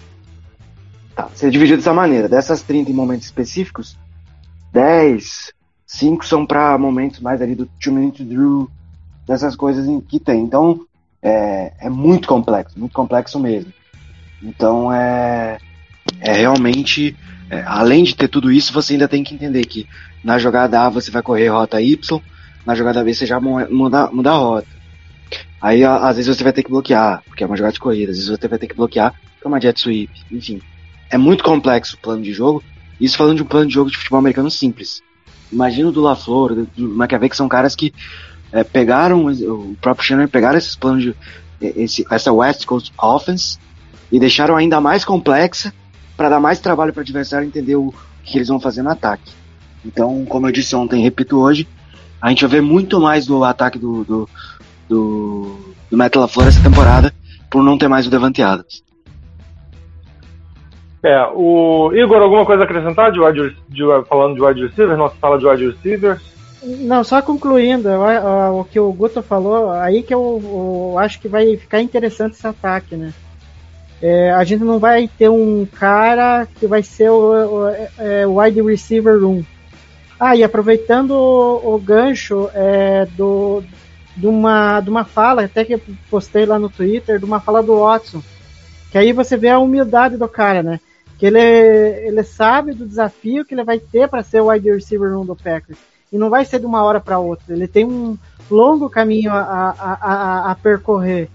Tá, você dividiu dessa maneira. Dessas 30 em momentos específicos, 10, 5 são para momentos mais ali do 2 minute drill, dessas coisas que tem. Então, é, é muito complexo, muito complexo mesmo. Então, é, é realmente, é, além de ter tudo isso, você ainda tem que entender que na jogada A você vai correr rota Y, na jogada B você já mu- muda, muda a rota. Aí, às vezes, você vai ter que bloquear, porque é uma jogada de corrida, às vezes você vai ter que bloquear, é uma jet sweep, enfim. É muito complexo o plano de jogo, isso falando de um plano de jogo de futebol americano simples. Imagina o do LaFleur, do, do McAvey, que são caras que é, pegaram, o próprio Shannon pegaram esses planos de, esse, essa West Coast Offense e deixaram ainda mais complexa para dar mais trabalho para o adversário entender o que eles vão fazer no ataque. Então, como eu disse ontem, repito hoje, a gente vai ver muito mais do ataque do, do, do, do Matt LaFleur essa temporada, por não ter mais o Devante Adams. É, o Igor, alguma coisa a acrescentar de, wide, de, falando de wide receiver? Nossa sala de wide receivers? Não, só concluindo, a- o que o Guto falou, aí que eu, eu acho que vai ficar interessante esse ataque, né? É, a gente não vai ter um cara que vai ser o, o- é, o wide receiver 1. Ah, e aproveitando o, o gancho é, do, de, uma, de uma fala, até que eu postei lá no Twitter, de uma fala do Watson, que aí você vê a humildade do cara, né? Que ele, ele sabe do desafio que ele vai ter para ser o wide receiver 1 do Packers e não vai ser de uma hora para outra. Ele tem um longo caminho a, a, a, a percorrer.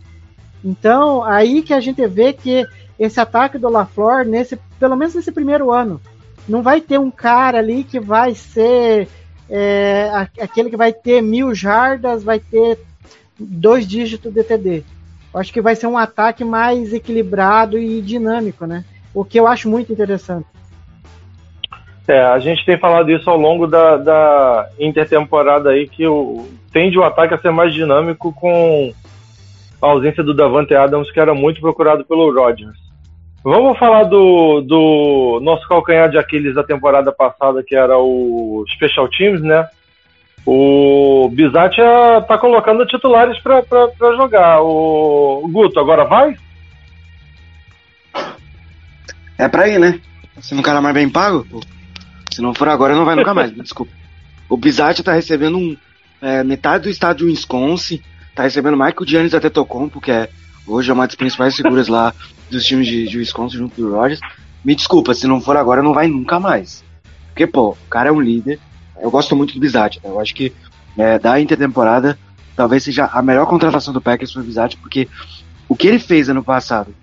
Então, aí que a gente vê que esse ataque do LaFleur, nesse, pelo menos nesse primeiro ano, não vai ter um cara ali que vai ser é, aquele que vai ter mil jardas, vai ter dois dígitos de TD. Acho que vai ser um ataque mais equilibrado e dinâmico, né? O que eu acho muito interessante. É, a gente tem falado isso ao longo da, da intertemporada aí, que o, tende o ataque a ser mais dinâmico com a ausência do Davante Adams, que era muito procurado pelo Rodgers. Vamos falar do, do nosso calcanhar de Aquiles da temporada passada, que era o Special Teams, né? O Bizatia tá colocando titulares para jogar. O Guto, agora vai? É pra ir, né? Se não cara mais bem pago, pô. Se não for agora, não vai nunca mais, desculpa. O Bizatti tá recebendo um, é, metade do estado de Wisconsin, tá recebendo o Giannis até Tocompo, que é, hoje é uma das principais figuras lá dos times de, de Wisconsin junto do Rogers. Me desculpa, se não for agora, não vai nunca mais. Porque, pô, o cara é um líder. Eu gosto muito do Bizatti, né? Eu acho que é, da intertemporada, talvez seja a melhor contratação do Packers foi o Bizatti, porque o que ele fez ano passado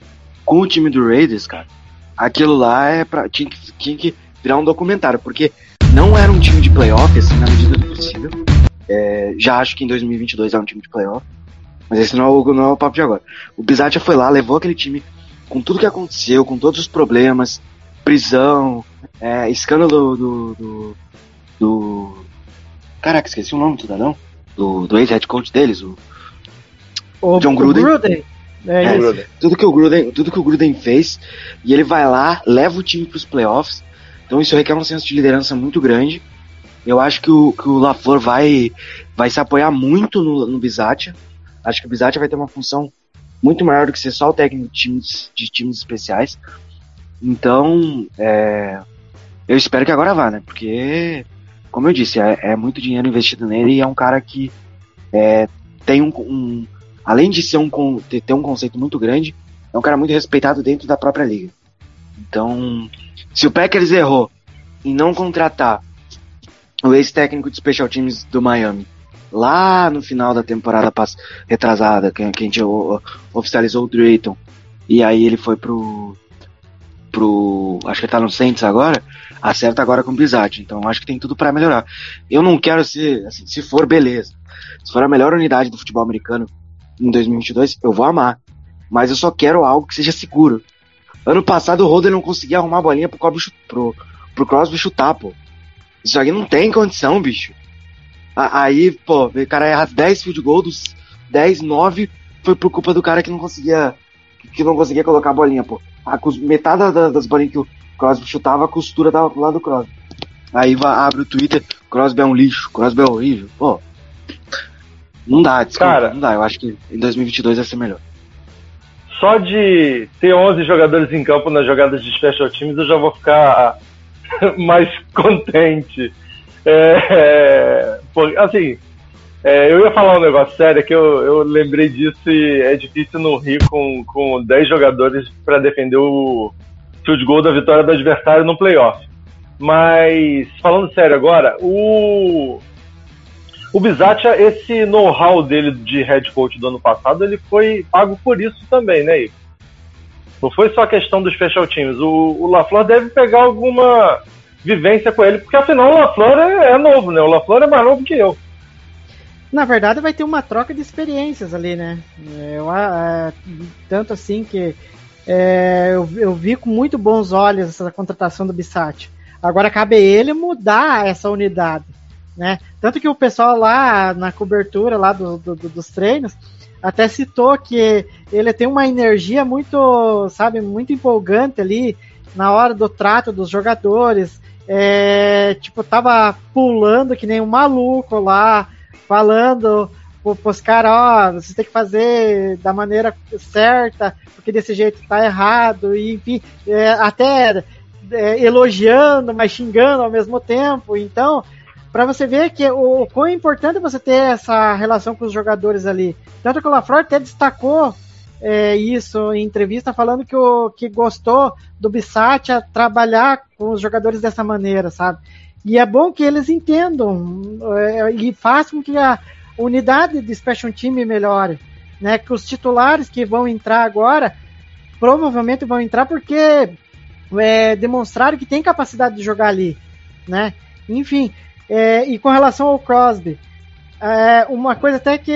com o time do Raiders, cara, aquilo lá é pra, tinha, que, tinha que virar um documentário, porque não era um time de playoff, assim, na medida do possível. É, já acho que em 2022 é um time de playoff, mas esse não é o, não é o papo de agora. O Bizatti foi lá, levou aquele time com tudo que aconteceu, com todos os problemas, prisão, é, escândalo do, do, do... Caraca, esqueci o nome do cidadão. Do, do ex-head coach deles, o O, John o Gruden? É, É, tudo que o Gruden, tudo que o Gruden fez, e ele vai lá, leva o time para os playoffs. Então isso requer um senso de liderança muito grande. Eu acho que o, que o LaFleur vai, vai se apoiar muito no, no Bizatia. Acho que o Bizatia vai ter uma função muito maior do que ser só o técnico de times, de times especiais. Então, é, eu espero que agora vá, né? Porque, como eu disse, é, é muito dinheiro investido nele e é um cara que é, tem um, um além de ser um ter ter um conceito muito grande, é um cara muito respeitado dentro da própria liga. Então, se o Packers errou em não contratar o ex-técnico de special teams do Miami lá no final da temporada retrasada, que, a gente oficializou o Drayton, e aí ele foi pro pro acho que ele tá no Saints agora, acerta agora com o Bizatti. Então acho que tem tudo para melhorar. Eu não quero ser, assim, se for beleza, se for a melhor unidade do futebol americano em 2022, eu vou amar. Mas eu só quero algo que seja seguro. Ano passado o Holden não conseguia arrumar a bolinha pro, Crosby pro, pro Crosby chutar, pô. Isso aqui não tem condição, bicho. Aí, pô, o cara erra 10 field goals, dos 10, 9 foi por culpa do cara que não conseguia que não conseguia colocar a bolinha, pô. A, metade da- das bolinhas que o Crosby chutava, a costura tava pro lado do Crosby. Aí va- abre o Twitter, Crosby é um lixo, Crosby é horrível. Pô, não dá, desculpa, Cara. não dá. Eu acho que em 2022 vai ser melhor. Só de ter 11 jogadores em campo nas jogadas de special teams eu já vou ficar mais contente. É, é, pô, assim, é, eu ia falar um negócio sério que eu, eu lembrei disso e é difícil não rir com, com 10 jogadores para defender o field goal da vitória do adversário no playoff. Mas, falando sério agora, o, o Bizatia, esse know-how dele de head coach do ano passado, ele foi pago por isso também, né, Igor? Não foi só a questão dos special teams. O, o LaFleur deve pegar alguma vivência com ele, porque afinal o LaFleur é, é novo, né? O LaFleur é mais novo que eu. Na verdade, vai ter uma troca de experiências ali, né? É, Eu, ah, tanto assim que é, eu, eu vi com muito bons olhos essa contratação do Bissat. Agora cabe a ele mudar essa unidade, né? Tanto que o pessoal lá na cobertura lá do, do- do- dos treinos até citou que ele tem uma energia muito, sabe, muito empolgante ali na hora do trato dos jogadores. É, tipo, tava pulando que nem um maluco lá, falando pro- pros caras, ó, você tem que fazer da maneira certa, porque desse jeito tá errado, e enfim, é, até é, elogiando, mas xingando ao mesmo tempo. Então, para você ver que o, o quão importante é você ter essa relação com os jogadores ali. Tanto que o Lafleur até destacou é, isso em entrevista, falando que, o, que gostou do Bissatia trabalhar com os jogadores dessa maneira, sabe? E é bom que eles entendam é, e façam com que a unidade de Special Team melhore. Né? Que os titulares que vão entrar agora provavelmente vão entrar porque é, demonstraram que tem capacidade de jogar ali. Né? Enfim, é, e com relação ao Crosby, é, uma coisa até que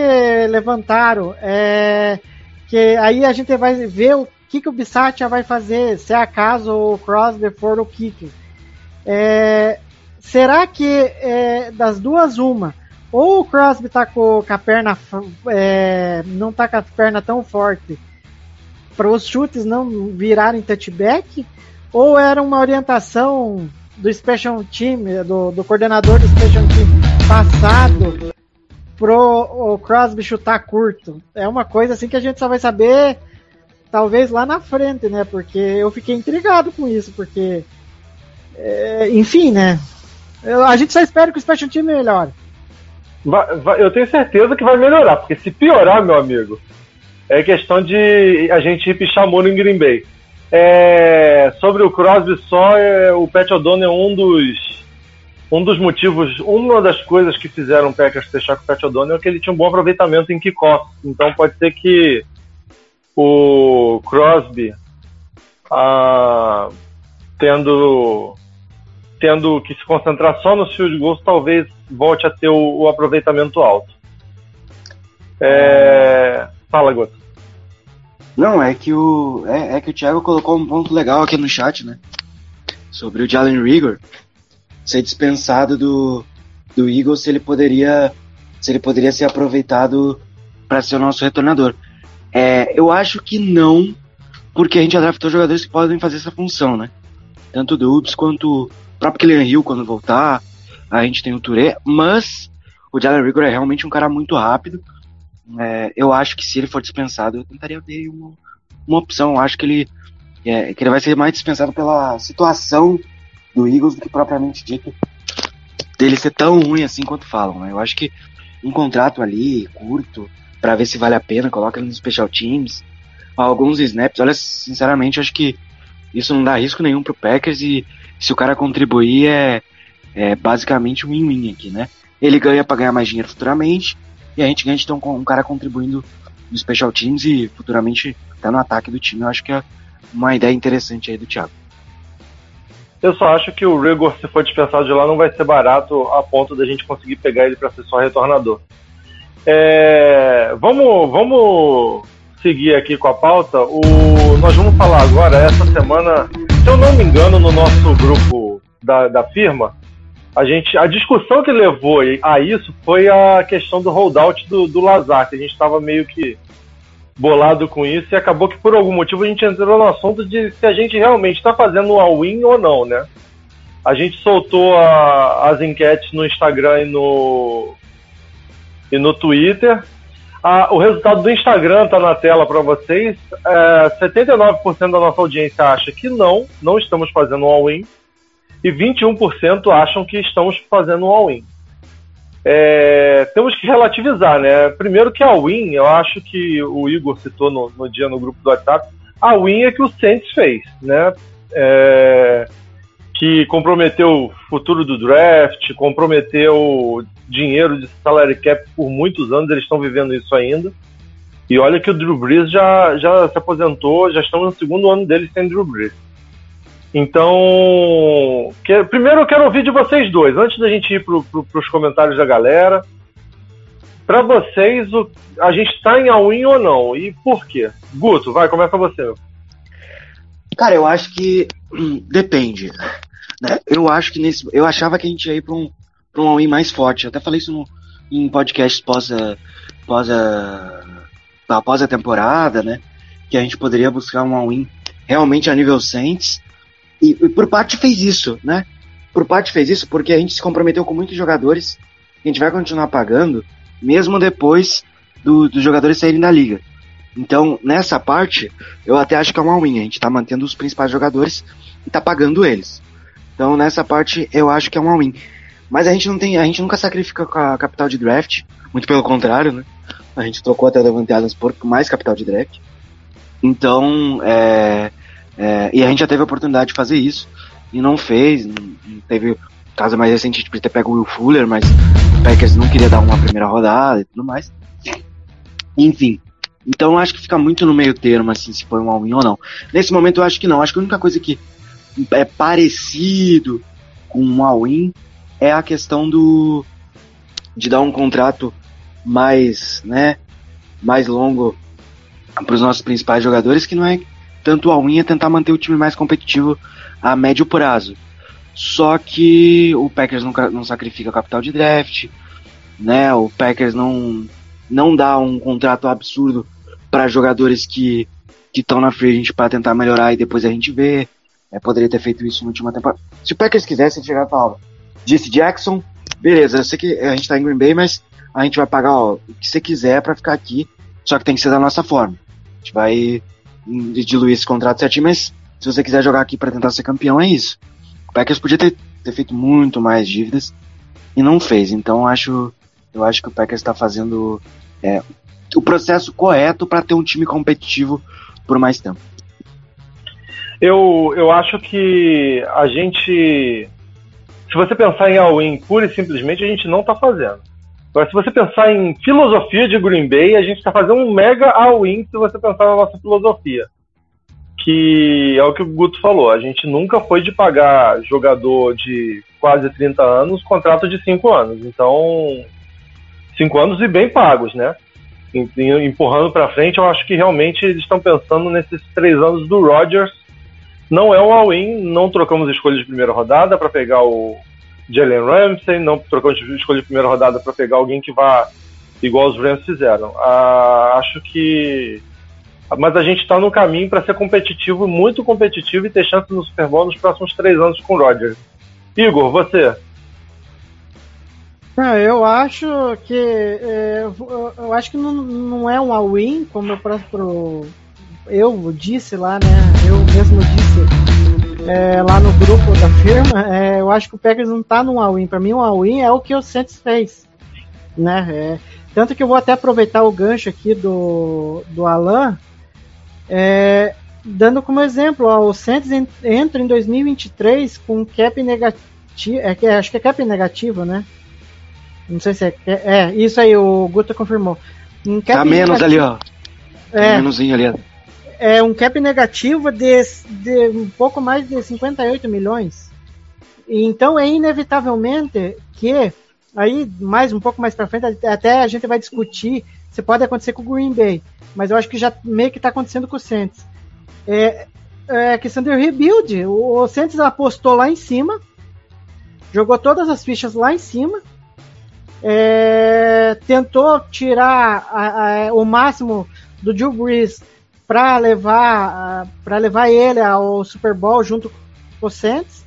levantaram é que aí a gente vai ver o que, que o Bissatia vai fazer, se acaso o Crosby for o kicker. É, será que é, das duas uma, ou o Crosby tá com, com a perna é, não tá com a perna tão forte para os chutes não virarem touchback, ou era uma orientação do Special Team, do, do coordenador do Special Team passado pro o Crosby chutar curto. É uma coisa assim que a gente só vai saber talvez lá na frente, né? Porque eu fiquei intrigado com isso, porque é, enfim, né? Eu- a gente só espera que o Special Team melhore. Eu tenho certeza que vai melhorar, porque se piorar, meu amigo, é questão de a gente pichar muro em Green Bay. É, sobre o Crosby só, é, o Pat O'Donnell é um dos um dos motivos, uma das coisas que fizeram o Packers fechar com o Pat O'Donnell é que ele tinha um bom aproveitamento em kickoff. Então pode ser que o Crosby ah, tendo tendo que se concentrar só nos field goals, talvez volte a ter o, o aproveitamento alto. É... Fala, Goto. Não, é que o. É, é que o Thiago colocou um ponto legal aqui no chat, né? Sobre o Jalen Rigor ser dispensado do, do Eagles se ele poderia. Se ele poderia ser aproveitado para ser o nosso retornador. É, eu acho que não, porque a gente já draftou jogadores que podem fazer essa função, né? Tanto o Dubs quanto o próprio Killian Hill quando voltar. A gente tem o Touré, mas o Jalen Rigor é realmente um cara muito rápido. É, eu acho que se ele for dispensado, eu tentaria ver uma, uma opção. Eu acho que ele, é, que ele vai ser mais dispensado pela situação do Eagles do que propriamente dito dele ser tão ruim assim quanto falam. Né? Eu acho que um contrato ali, curto, para ver se vale a pena, coloca ele nos special teams, alguns snaps. Olha, sinceramente, acho que isso não dá risco nenhum pro Packers e se o cara contribuir é, é basicamente um win-win aqui, né? Ele ganha para ganhar mais dinheiro futuramente e a gente ganha de ter um, um cara contribuindo no special teams e futuramente tá no ataque do time. Eu acho que é uma ideia interessante aí do Thiago. Eu só acho que o Rigor, se for dispensado de lá, não vai ser barato a ponto da gente conseguir pegar ele para ser só retornador. É, vamos, vamos seguir aqui com a pauta. O, nós vamos falar agora, essa semana, se eu não me engano, no nosso grupo da, da firma, a, gente, a discussão que levou a isso foi a questão do holdout do, do Lazar, que a gente estava meio que bolado com isso e acabou que por algum motivo a gente entrou no assunto de se a gente realmente está fazendo um all-in ou não, né? A gente soltou a- as enquetes no Instagram e no, e no Twitter. O resultado do Instagram está na tela para vocês. É, 79% da nossa audiência acha que não, não estamos fazendo um all-in. E 21% acham que estamos fazendo um all-in. É, temos que relativizar, né? Primeiro que a Win, eu acho que o Igor citou no, no dia no grupo do WhatsApp, a Win é que o Saints fez, né? É, que comprometeu o futuro do draft, comprometeu dinheiro de salary cap por muitos anos, eles estão vivendo isso ainda. E olha que o Drew Brees já, já se aposentou, já estamos no segundo ano dele sem Drew Brees. Então, que- primeiro eu quero ouvir de vocês dois, antes da gente ir para pro, os comentários da galera. Para vocês, o- a gente está em all-in ou não? E por quê? Guto, vai, começa você. Cara, eu acho que hum, depende. né? Eu acho que nesse. Eu achava que a gente ia ir pra um, um all-in mais forte. Eu até falei isso no, em podcasts pós a, pós a, após a temporada, né? Que a gente poderia buscar um all-in realmente a nível Saints. E, e por parte fez isso, né? Por parte fez isso porque a gente se comprometeu com muitos jogadores. A gente vai continuar pagando, mesmo depois do- dos jogadores saírem da liga. Então, nessa parte, eu até acho que é uma win. A gente tá mantendo os principais jogadores e tá pagando eles. Então, nessa parte, eu acho que é uma win. Mas a gente não tem, a gente nunca sacrifica a capital de draft. Muito pelo contrário, né? A gente trocou até o Devante Adams por mais capital de draft. Então, é, é, e a gente já teve a oportunidade de fazer isso e não fez. Não, não teve caso mais recente de ter pego o Will Fuller, mas o Packers não queria dar uma primeira rodada e tudo mais. Enfim. Então acho que fica muito no meio termo, assim, se foi um all-in ou não. Nesse momento eu acho que não. Acho que a única coisa que é parecido com um all-in é a questão do de dar um contrato mais, né, mais longo para os nossos principais jogadores, que não é tanto all-in, é tentar manter o time mais competitivo a médio prazo. Só que o Packers não, não sacrifica capital de draft, né? O Packers não não dá um contrato absurdo para jogadores que estão na agent para tentar melhorar e depois a gente vê. É, poderia ter feito isso na última temporada. Se o Packers quisesse, ele chegava e Disse Jackson, beleza, eu sei que a gente tá em Green Bay, mas a gente vai pagar ó, o que você quiser para ficar aqui, só que tem que ser da nossa forma. A gente vai hum, diluir esse contrato certinho, mas se você quiser jogar aqui para tentar ser campeão, é isso. O Packers podia ter, ter feito muito mais dívidas e não fez. Então acho, eu acho que o Packers está fazendo é, o processo correto para ter um time competitivo por mais tempo. Eu, eu acho que a gente. Se você pensar em all-in pura e simplesmente, a gente não está fazendo. Agora, se você pensar em filosofia de Green Bay, a gente está fazendo um mega all-in se você pensar na nossa filosofia. Que é o que o Guto falou. A gente nunca foi de pagar jogador de quase 30 anos contrato de 5 anos. Então, 5 anos e bem pagos, né? Em- em- Empurrando para frente, eu acho que realmente eles estão pensando nesses três anos do Rodgers não é um all-in, não trocamos escolha de primeira rodada para pegar o Jalen Ramsey, não trocamos escolha de primeira rodada para pegar alguém que vá igual os Rams fizeram. Ah, acho que. Mas a gente está no caminho para ser competitivo, muito competitivo e ter chance no Super Bowl nos próximos três anos com o Rodgers. Igor, você? Não, eu acho que é, eu- eu acho que não, não é um all-in, como o próprio eu disse lá, né? Eu mesmo disse é, lá no grupo da firma. é, eu acho que o Packers não tá num all-in. Para mim, um all-in é o que o Saints fez, né? É, tanto que eu vou até aproveitar o gancho aqui do, do Alan, é, dando como exemplo, ó, o Saints en- entra em 2023 com cap negativo, é, que- acho que é cap negativo, né? Não sei se é. É, é, isso aí, o Guto confirmou. Um cap Tá menos ali, ó. É, Menusinho ali, ó. É um cap negativo de, de um pouco mais de 58 milhões. Então é inevitavelmente que aí mais um pouco mais para frente até a gente vai discutir se pode acontecer com o Green Bay, mas eu acho que já meio que está acontecendo com o Saints. É, é questão de rebuild. O, o Saints apostou lá em cima, jogou todas as fichas lá em cima, é, tentou tirar a- a- o máximo do Drew Brees para levar para levar ele ao Super Bowl junto com o Saints.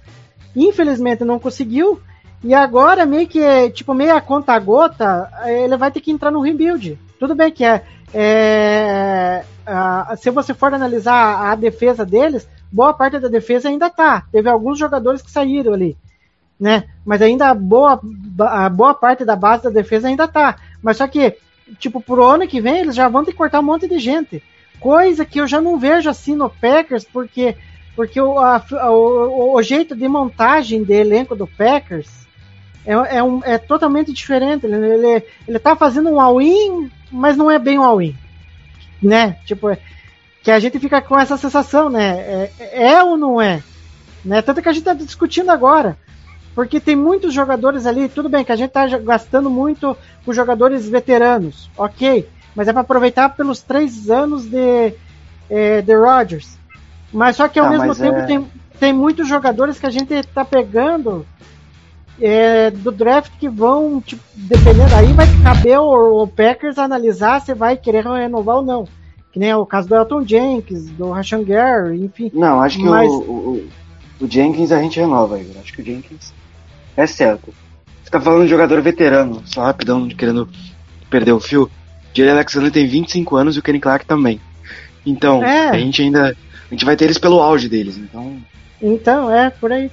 Infelizmente não conseguiu. E agora meio que tipo meio a conta gota, ele vai ter que entrar no rebuild. Tudo bem que é, é, a- se você for analisar a defesa deles, boa parte da defesa ainda tá. Teve alguns jogadores que saíram ali, né? Mas ainda a boa a boa parte da base da defesa ainda tá. Mas só que tipo pro ano que vem eles já vão ter que cortar um monte de gente. Coisa que eu já não vejo assim no Packers, porque, porque o, a- o, o jeito de montagem de elenco do Packers é, é, um, é totalmente diferente. Ele, ele, ele tá fazendo um all-in, mas não é bem um all-in. Né? Tipo, é- que a gente fica com essa sensação, né? É, é ou não é? Né? Tanto que a gente tá discutindo agora. Porque tem muitos jogadores ali, tudo bem que a gente tá gastando muito com jogadores veteranos, ok mas é para aproveitar pelos três anos de, é, de Rodgers. Mas só que ao Ah, mesmo tempo é- tem, tem muitos jogadores que a gente tá pegando é, do draft que vão, tipo, dependendo, aí vai caber o, o Packers analisar se vai querer renovar ou não. Que nem é o caso do Elton Jenkins, do Rashan Gary, enfim. Não, acho que Mas- o, o, o Jenkins a gente renova, Igor. Acho que o Jenkins é certo. Você tá falando de jogador veterano, só rapidão, querendo perder o fio. Jerry Alexander tem 25 anos e o Kenny Clark também. Então, É. a gente ainda. A gente vai ter eles pelo auge deles. Então, Então, é, por aí.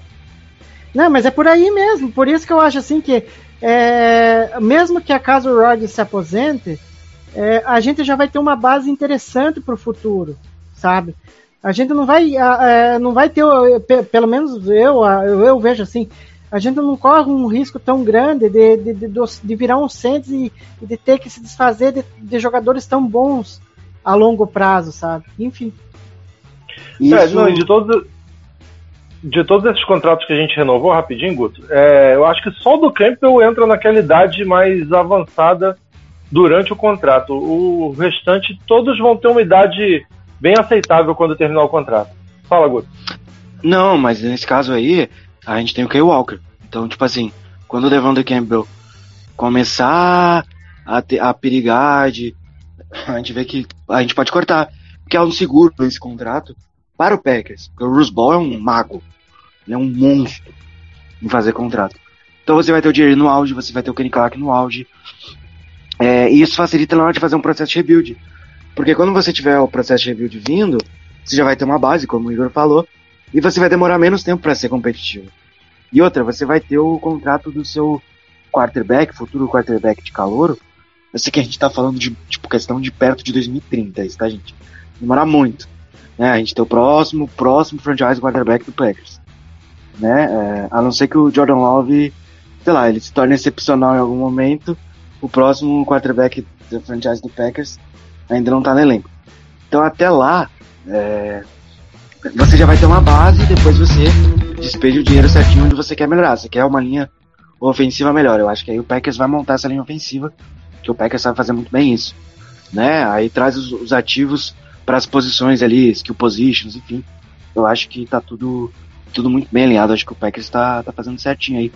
Não, mas é por aí mesmo. Por isso que eu acho assim que, é, mesmo que a casa o Rodgers se aposente, é, a gente já vai ter uma base interessante para o futuro, sabe? A gente não vai, é, não vai ter, pelo menos eu, eu vejo assim, a gente não corre um risco tão grande de, de, de, de virar um Saints e, e de ter que se desfazer de, de jogadores tão bons a longo prazo, sabe? Enfim. isso. É, não, de todos, de todos esses contratos que a gente renovou, rapidinho, Guto, é, eu acho que só o do Campbell entra naquela idade mais avançada durante o contrato. O restante, todos vão ter uma idade bem aceitável quando terminar o contrato. Fala, Guto. Não, mas nesse caso aí, a gente tem o Kay Walker. Então, tipo assim, quando o Devondre Campbell começar a, ter, a perigar de. A gente vê que a gente pode cortar. Porque é um seguro esse contrato para o Packers. Porque o Bruce Ball é um mago. Ele é um monstro em fazer contrato. Então você vai ter o Jerry no auge, você vai ter o Kenny Clark no auge. É, e isso facilita na hora de fazer um processo de rebuild. Porque quando você tiver o processo de rebuild vindo, você já vai ter uma base, como o Igor falou, e você vai demorar menos tempo para ser competitivo. E outra, você vai ter o contrato do seu quarterback, futuro quarterback de calouro. Eu sei que a gente tá falando de tipo, questão de perto de 2030, isso, tá, gente? Demorar muito. Né? A gente tem o próximo, próximo franchise quarterback do Packers. Né? É, a não ser que o Jordan Love, sei lá, ele se torne excepcional em algum momento, o próximo quarterback do franchise do Packers ainda não tá no elenco. Então até lá, é, você já vai ter uma base e depois você despeja o dinheiro certinho onde você quer melhorar. Você quer uma linha ofensiva melhor. Eu acho que aí o Packers vai montar essa linha ofensiva, que o Packers sabe fazer muito bem isso. Né? Aí traz os, os ativos para as posições ali, skill positions, enfim. Eu acho que tá tudo, tudo muito bem alinhado. Acho que o Packers tá, tá fazendo certinho aí.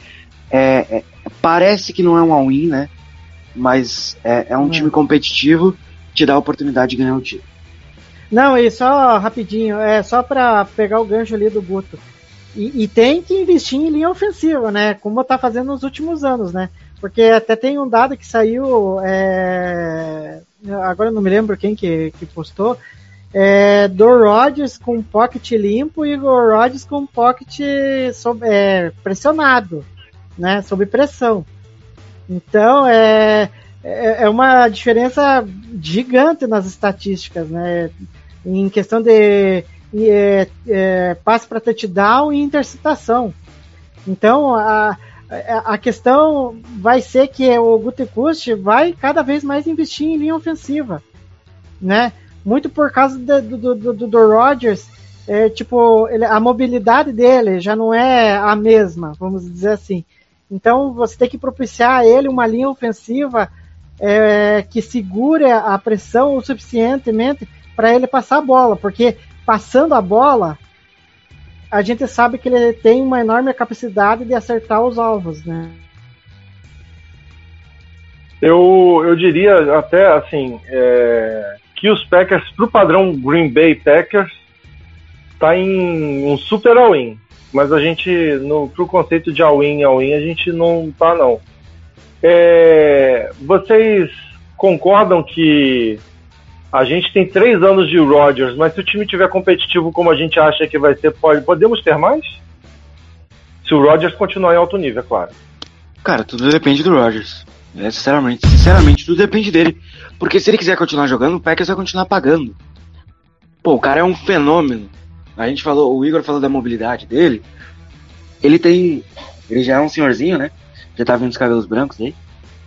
É, é, parece que não é um all-in, né? Mas é, é um Não. time competitivo que te dá a oportunidade de ganhar o título. Não, e só rapidinho, é só para pegar o gancho ali do Guto. E, e tem que investir em linha ofensiva, né? Como tá fazendo nos últimos anos, né? Porque até tem um dado que saiu, é, agora não me lembro quem que, que postou, é, do Rodgers com pocket limpo e o Rodgers com pocket sob, é, pressionado, né? Sob pressão. Então é, é é uma diferença gigante nas estatísticas, né? Em questão de é, é, passe para touchdown e interceptação. Então a, a questão vai ser que o Gutekunst vai cada vez mais investir em linha ofensiva, né? Muito por causa do, do, do, do Rodgers, é, tipo, ele- a mobilidade dele já não é a mesma, vamos dizer assim. Então você tem que propiciar a ele uma linha ofensiva é, que segure a pressão o suficientemente para ele passar a bola, porque passando a bola a gente sabe que ele tem uma enorme capacidade de acertar os alvos, né? Eu, eu diria até assim é, que os Packers, pro padrão Green Bay Packers, tá em um super all-in. Mas a gente, no, pro conceito de all-in all-in, a gente não tá não. É, vocês concordam que a gente tem três anos de Rodgers, mas se o time tiver competitivo como a gente acha que vai ser, pode, podemos ter mais? Se o Rodgers continuar em alto nível, é claro. Cara, tudo depende do Rodgers. É, sinceramente, sinceramente, tudo depende dele. Porque se ele quiser continuar jogando, o Packers vai continuar pagando. Pô, o cara é um fenômeno. A gente falou, o Igor falou da mobilidade dele. Ele tem. Ele já é um senhorzinho, né? Já tá vendo os cabelos brancos aí.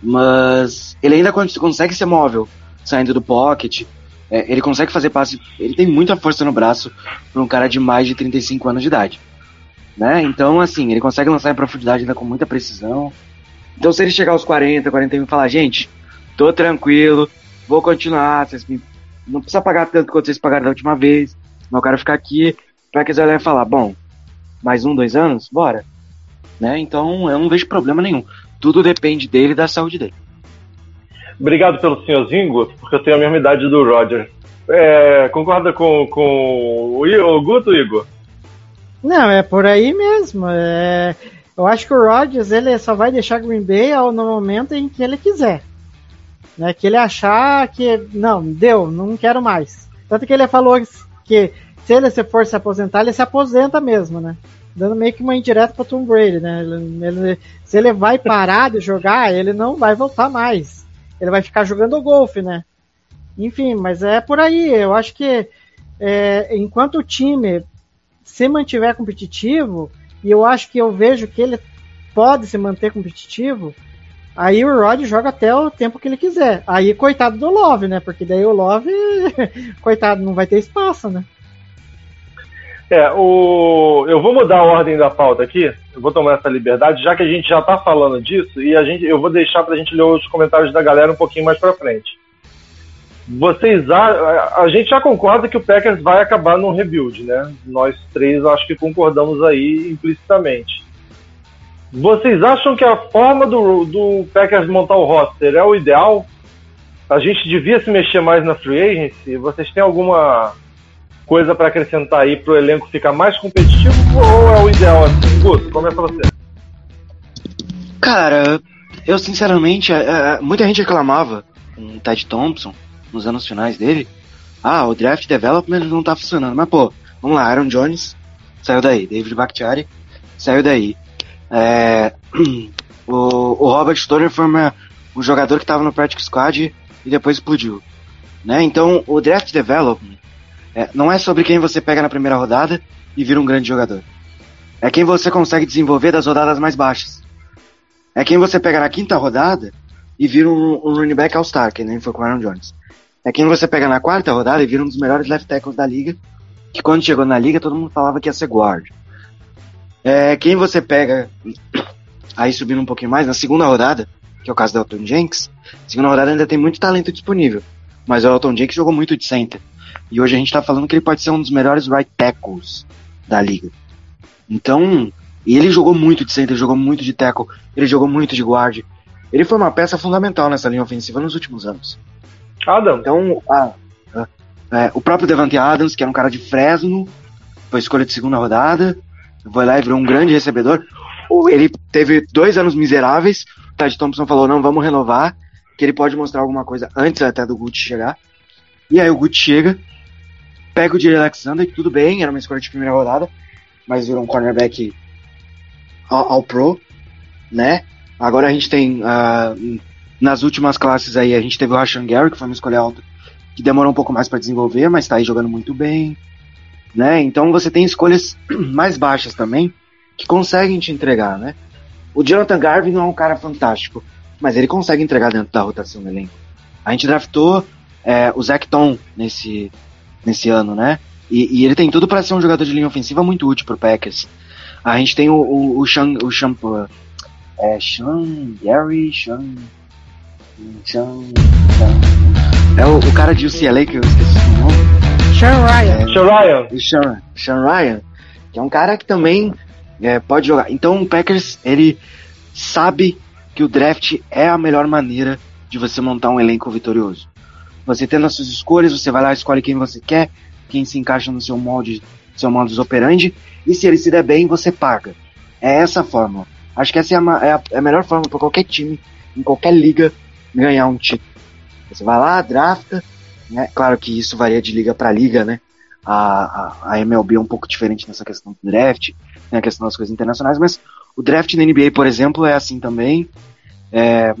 Mas ele ainda con- consegue ser móvel, saindo do pocket. É, ele consegue fazer passe. Ele tem muita força no braço pra um cara de mais de 35 anos de idade. Né? Então, assim, ele consegue lançar em profundidade ainda com muita precisão. Então, se ele chegar aos 40, 41 e falar, gente, tô tranquilo, vou continuar, vocês me- não precisa pagar tanto quanto vocês pagaram da última vez, eu quero ficar aqui, pra que eles falar, bom, mais um, dois anos, bora. Né? Então eu não vejo problema nenhum. Tudo depende dele e da saúde dele. Obrigado pelo senhorzinho, Guto, porque eu tenho a mesma idade do Roger. É, concorda com, com o, I- o Guto, Igor? Não, é por aí mesmo. É, eu acho que o Rodgers ele só vai deixar Green Bay ao- no momento em que ele quiser. Né, que ele achar que não, deu, não quero mais. Tanto que ele falou que se ele se for se aposentar, ele se aposenta mesmo, né? Dando meio que uma indireta para Tom Brady, né? Ele- ele- se ele vai parar de jogar, ele não vai voltar mais. Ele vai ficar jogando golfe, né? Enfim, mas é por aí. Eu acho que é, enquanto o time se mantiver competitivo, e eu acho que eu vejo que ele pode se manter competitivo, aí o Rod joga até o tempo que ele quiser. Aí, coitado do Love, né? Porque daí o Love, coitado, não vai ter espaço, né? É, o... eu vou mudar a ordem da pauta aqui, eu vou tomar essa liberdade, já que a gente já tá falando disso, e a gente, eu vou deixar pra gente ler os comentários da galera um pouquinho mais pra frente. Vocês a, a gente já concorda que o Packers vai acabar num rebuild, né? Nós três acho que concordamos aí implicitamente. Vocês acham que a forma do, do Packers montar o roster é o ideal? A gente devia se mexer mais na free agency? Vocês têm alguma coisa para acrescentar aí pro elenco ficar mais competitivo ou é o ideal assim? Guto, começa você. Cara, eu sinceramente, é, é, muita gente reclamava com o Ted Thompson nos anos finais dele. Ah, o draft development não tá funcionando. Mas pô, vamos lá, Aaron Jones saiu daí, David Bakhtiari saiu daí. É, o, o Robert Stoner foi uma- um jogador que tava no practice squad e depois explodiu. Né? Então, o draft development é, não é sobre quem você pega na primeira rodada e vira um grande jogador. É quem você consegue desenvolver das rodadas mais baixas. É quem você pega na quinta rodada e vira um, um running back all-star, que nem foi com Aaron Jones. É quem você pega na quarta rodada e vira um dos melhores left tackles da liga, que quando chegou na liga todo mundo falava que ia ser guard. É quem você pega, aí subindo um pouquinho mais, na segunda rodada, que é o caso do Elton Jenks, segunda rodada ainda tem muito talento disponível, mas o Elton Jenks jogou muito de center. E hoje a gente tá falando que ele pode ser um dos melhores right tackles da liga. Então, e ele jogou muito de center, jogou muito de tackle, ele jogou muito de guard. Ele foi uma peça fundamental nessa linha ofensiva nos últimos anos. Adam, Então, a- a- é, o próprio Devante Adams, que era um cara de Fresno, foi escolha de segunda rodada, foi lá e virou um grande recebedor. Ele teve dois anos miseráveis, o Ted Thompson falou, não, vamos renovar, que ele pode mostrar alguma coisa antes até do Gucci chegar. E aí o Gucci chega, pega o Jerry Alexander, que tudo bem, era uma escolha de primeira rodada, mas virou um cornerback ao, ao pro, né? Agora a gente tem, ah, nas últimas classes aí, a gente teve o Rashan Gary, que foi uma escolha alta, que demorou um pouco mais para desenvolver, mas tá aí jogando muito bem, né? Então você tem escolhas mais baixas também, que conseguem te entregar, né? O Jonathan Garvey não é um cara fantástico, mas ele consegue entregar dentro da rotação do elenco. A gente draftou é, o Zach Tom nesse, nesse ano, né? E, e ele tem tudo para ser um jogador de linha ofensiva muito útil pro Packers. A gente tem o, o, o Sean, o Sean, é, Sean Gary, Sean, Sean, Sean- é o, o cara de UCLA que eu esqueci o nome. Sean Ryan. Sean Ryan. O Sean, Sean Ryan, que é um cara que também é, pode jogar. Então o Packers, ele sabe que o draft é a melhor maneira de você montar um elenco vitorioso. Você tendo as suas escolhas, você vai lá escolhe quem você quer, quem se encaixa no seu molde, seu modus operandi, e se ele se der bem, você paga. É essa a forma. Acho que essa é a, é a- é a melhor forma para qualquer time, em qualquer liga, ganhar um título. Você vai lá, drafta, né? Claro que isso varia de liga para liga, né? A, a, a MLB é um pouco diferente nessa questão do draft, né? questão das coisas internacionais, mas o draft na NBA, por exemplo, é assim também. É,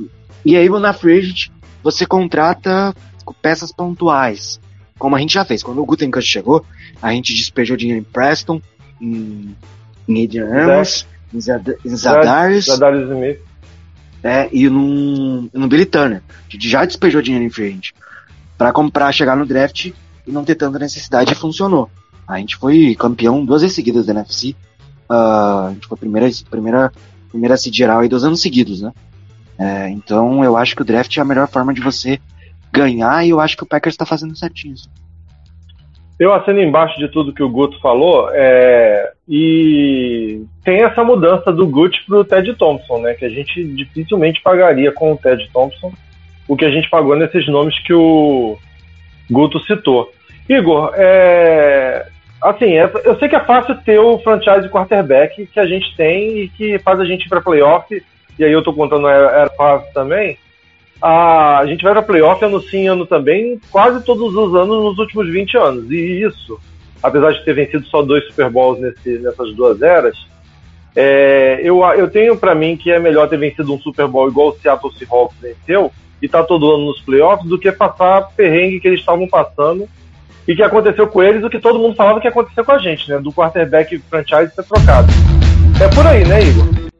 e aí na free agent, você contrata peças pontuais, como a gente já fez. Quando o Gutenkast chegou, a gente despejou dinheiro em Preston, em, em Adrian Amos, em, Zad em Zadaris, Smith. né, e no, no Billy Turner. A gente já despejou dinheiro em agent para comprar, chegar no draft e não ter tanta necessidade e funcionou. A gente foi campeão duas vezes seguidas da NFC. ah, a gente foi a primeira, primeira, primeira seed geral aí dois anos seguidos, né? É, então eu acho que o draft é a melhor forma de você ganhar e eu acho que o Packers tá fazendo certinho. isso. Eu assino embaixo de tudo que o Guto falou, é, e tem essa mudança do Guto pro Ted Thompson, né? Que a gente dificilmente pagaria com o Ted Thompson o que a gente pagou nesses nomes que o Guto citou. Igor, é, assim, é- eu sei que é fácil ter o franchise quarterback que a gente tem e que faz a gente ir para playoff, e aí eu tô contando era fácil também. A, a gente vai para playoff ano sim, ano também, quase todos os anos nos últimos 20 anos. E isso, apesar de ter vencido só dois Super Bowls nesse, nessas duas eras, é, eu, eu tenho para mim que é melhor ter vencido um Super Bowl igual o Seattle Seahawks venceu e tá todo ano nos playoffs do que passar perrengue que eles estavam passando e que aconteceu com eles o que todo mundo falava que ia acontecer com a gente, né? Do quarterback franchise ser trocado. É por aí, né, Igor?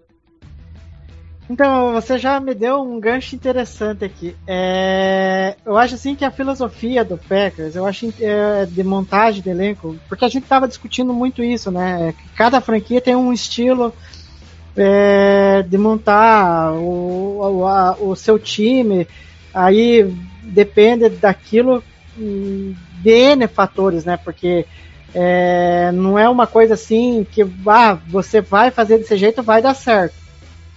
Então, você já me deu um gancho interessante aqui. É, eu acho assim que a filosofia do Packers, eu acho é, de montagem de elenco, porque a gente estava discutindo muito isso, né? Que Cada franquia tem um estilo é, de montar o, o, a- o seu time, aí depende daquilo hum, de N fatores, né? Porque é, não é uma coisa assim que ah, você vai fazer desse jeito, vai dar certo,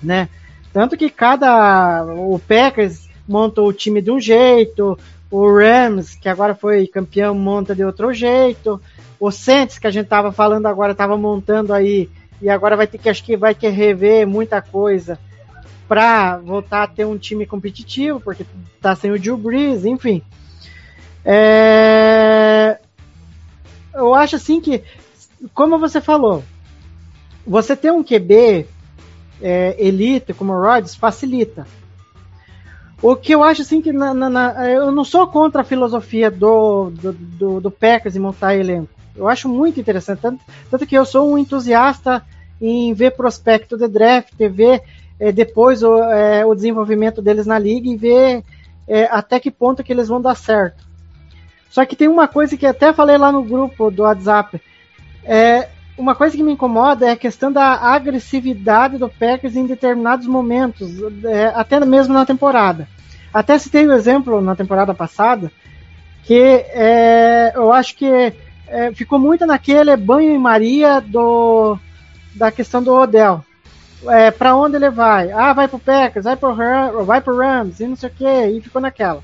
né? Tanto que cada. O Packers monta o time de um jeito, o Rams, que agora foi campeão, monta de outro jeito, o Saints, que a gente tava falando agora, tava montando aí, e agora vai ter que, acho que vai ter rever muita coisa para voltar a ter um time competitivo, porque tá sem o Drew Brees, enfim. É, Eu acho assim que, como você falou, você ter um QB é, elite como o Rodgers facilita. O que eu acho assim que na- na- na- eu não sou contra a filosofia do, do, do, do Packers em montar elenco. Eu acho muito interessante. Tanto, tanto que eu sou um entusiasta em ver prospecto de draft, ver é, depois o, é, o desenvolvimento deles na liga e ver é, até que ponto que eles vão dar certo. Só que tem uma coisa que até falei lá no grupo do WhatsApp. É, uma coisa que me incomoda é a questão da agressividade do Packers em determinados momentos, é, até mesmo na temporada. Até citei o exemplo na temporada passada, que é, eu acho que é, ficou muito naquele banho em Maria do, da questão do Odell. É, para onde ele vai? Ah, vai pro Packers, vai pro, vai pro Rams, e não sei o que, e ficou naquela.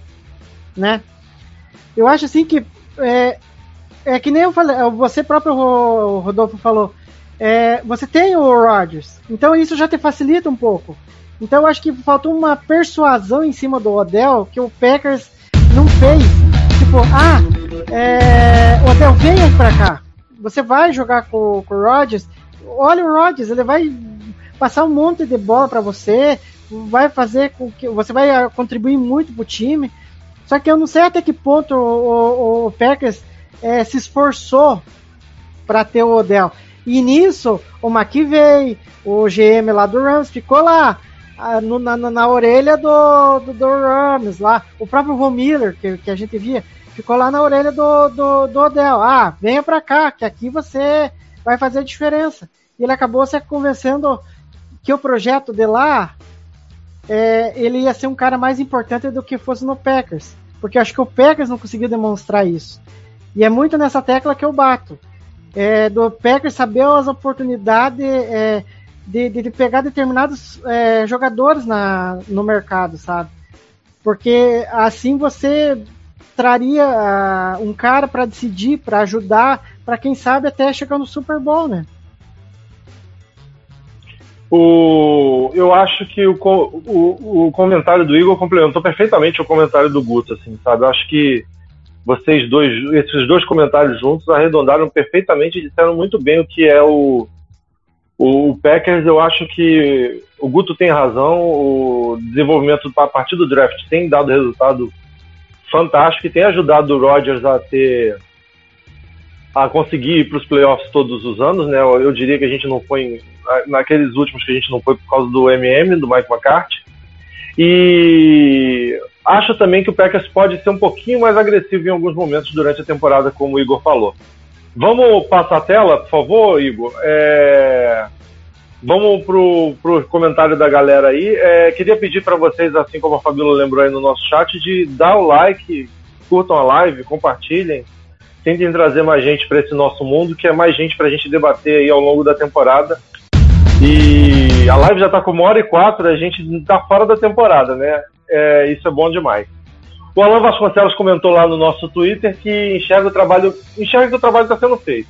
Né? Eu acho assim que é, é que nem eu falei, você próprio Ro- Rodolfo falou, é, você tem o Rodgers, então isso já te facilita um pouco. Então eu acho que faltou uma persuasão em cima do Odell que o Packers não fez. Tipo, ah, é, Odell, venha pra cá. Você vai jogar com, com o Rodgers. Olha o Rodgers, ele vai passar um monte de bola pra você, vai fazer com que você vai contribuir muito pro time. Só que eu não sei até que ponto o, o- o Packers é, se esforçou para ter o Odell. E nisso, o McVeigh, o GM lá do Rams, ficou lá ah, na, na- orelha do, do, do Rams lá. O próprio Von Miller, que, que a gente via, ficou lá na orelha do, do, do Odell. Ah, venha para cá, que aqui você vai fazer a diferença. E ele acabou se convencendo que o projeto de lá é, ele ia ser um cara mais importante do que fosse no Packers. Porque acho que o Packers não conseguiu demonstrar isso. E é muito nessa tecla que eu bato. É, do Packers saber as oportunidades é, de, de, de pegar determinados é, jogadores na, no mercado, sabe? Porque assim você traria ah, um cara para decidir, para ajudar, para quem sabe até chegar no Super Bowl, né? O, eu acho que o, o, o comentário do Igor complementou perfeitamente o comentário do Guto, assim, sabe? Eu acho que vocês dois, esses dois comentários juntos arredondaram perfeitamente e disseram muito bem o que é o, o Packers. Eu acho que o Guto tem razão, o desenvolvimento a partir do draft tem dado resultado fantástico e tem ajudado o Rodgers a ter a conseguir ir para os playoffs todos os anos, né? Eu, diria que a gente não foi naqueles últimos que a gente não foi por causa do MM, do Mike McCarthy. E acho também que o Packers pode ser um pouquinho mais agressivo em alguns momentos durante a temporada, como o Igor falou. Vamos passar a tela, por favor, Igor. É, Vamos pro, pro comentário da galera aí. É, queria pedir para vocês, assim como a Fabíola lembrou aí no nosso chat, de dar o like, curtam a live, compartilhem. tentem trazer mais gente para esse nosso mundo, que é mais gente para a gente debater aí ao longo da temporada. E a live já está com uma hora e quatro, a gente está fora da temporada, né? É, isso é bom demais. O Alan Vasconcelos comentou lá no nosso Twitter que enxerga o trabalho, enxerga que o trabalho está sendo feito.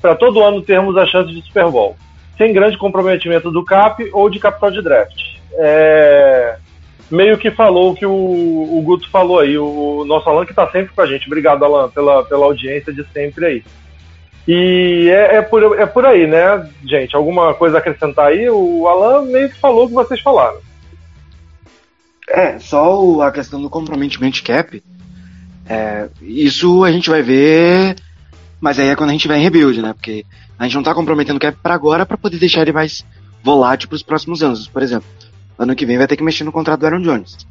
Para todo ano termos a chance de Super Bowl, sem grande comprometimento do CAP ou de capital de draft. É, meio que falou o que o, o Guto falou aí, o nosso Alan que está sempre com a gente. Obrigado, Alan, pela, pela audiência de sempre aí. E é, é, por, é por aí, né, gente? Alguma coisa a acrescentar aí? O Alan meio que falou o que vocês falaram. É, só a questão do comprometimento cap. É, isso a gente vai ver, mas aí é quando a gente tiver em rebuild, né? Porque a gente não tá comprometendo cap pra agora pra poder deixar ele mais volátil pros próximos anos. Por exemplo, ano que vem vai ter que mexer no contrato do Aaron Jones.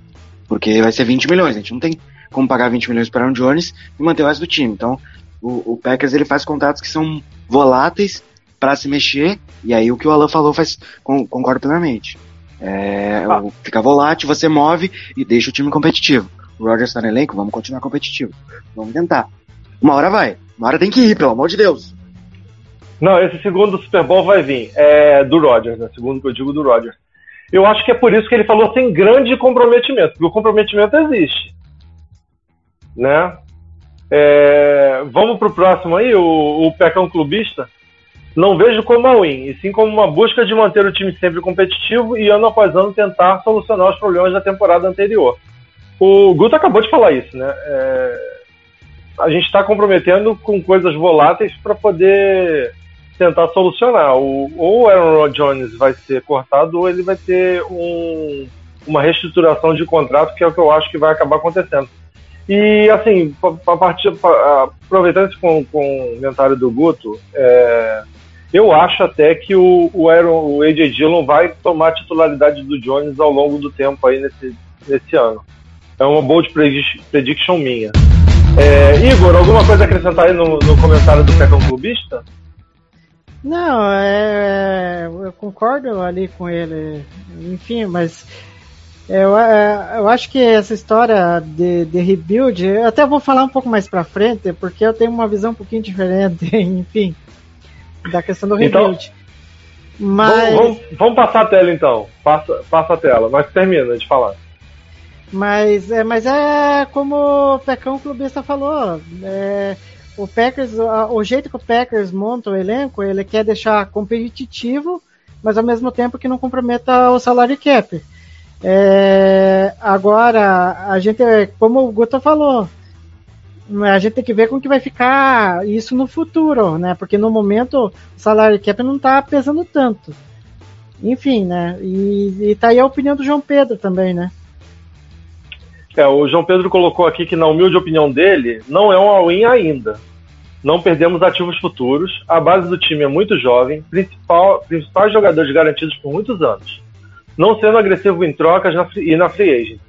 Porque vai ser 20 milhões. A gente não tem como pagar 20 milhões para Aaron Jones e manter o resto do time. Então, o, o Packers ele faz contratos que são voláteis pra se mexer. E aí o que o Alan falou faz con- concordo plenamente. É, Ah. fica volátil, você move e deixa o time competitivo. O Rogers tá no elenco, vamos continuar competitivo. Vamos tentar. Uma hora vai. Uma hora tem que ir, pelo amor de Deus. Não, esse segundo Super Bowl vai vir. É do Rodgers, né? Segundo que eu digo do Rodgers. Eu acho que é por isso que ele falou sem grande comprometimento, porque o comprometimento existe. Né? É, vamos pro próximo aí, o, o Pecão Clubista. Não vejo como a win, e sim como uma busca de manter o time sempre competitivo e ano após ano tentar solucionar os problemas da temporada anterior. O Guto acabou de falar isso, né? É, a gente está comprometendo com coisas voláteis para poder tentar solucionar. O, ou o Aaron Jones vai ser cortado ou ele vai ter um- uma reestruturação de contrato, que é o que eu acho que vai acabar acontecendo. E assim, pa- partir- pa- aproveitando esse com- comentário do Guto, é, eu acho até que o, o, Aaron, o AJ Dillon vai tomar a titularidade do Jones ao longo do tempo aí nesse, nesse ano. É uma bold predict- prediction minha. É, Igor, alguma coisa a acrescentar aí no, no comentário do Pecão Clubista? Não, é, eu concordo ali com ele, enfim, mas eu, é, eu acho que essa história de, de rebuild, eu até vou falar um pouco mais pra frente, porque eu tenho uma visão um pouquinho diferente, enfim, da questão do Então, rebuild. Mas, Vamos, vamos- vamos passar a tela então. Passa, passa a tela, mas termina de falar. mas, é, mas é como o Pecão Clubista falou, é, o Packers, o jeito que o Packers monta o elenco, ele quer deixar competitivo, mas ao mesmo tempo que não comprometa o salário cap. É, agora, a gente, como o Guto falou, a gente tem que ver como que vai ficar isso no futuro, né? Porque no momento o salário cap não tá pesando tanto. Enfim, né? E, e tá aí a opinião do João Pedro também, né? É, o João Pedro colocou aqui que, na humilde opinião dele, não é um all-in ainda. Não perdemos ativos futuros, a base do time é muito jovem, principal, principais jogadores garantidos por muitos anos. Não sendo agressivo em trocas na, e na free agent,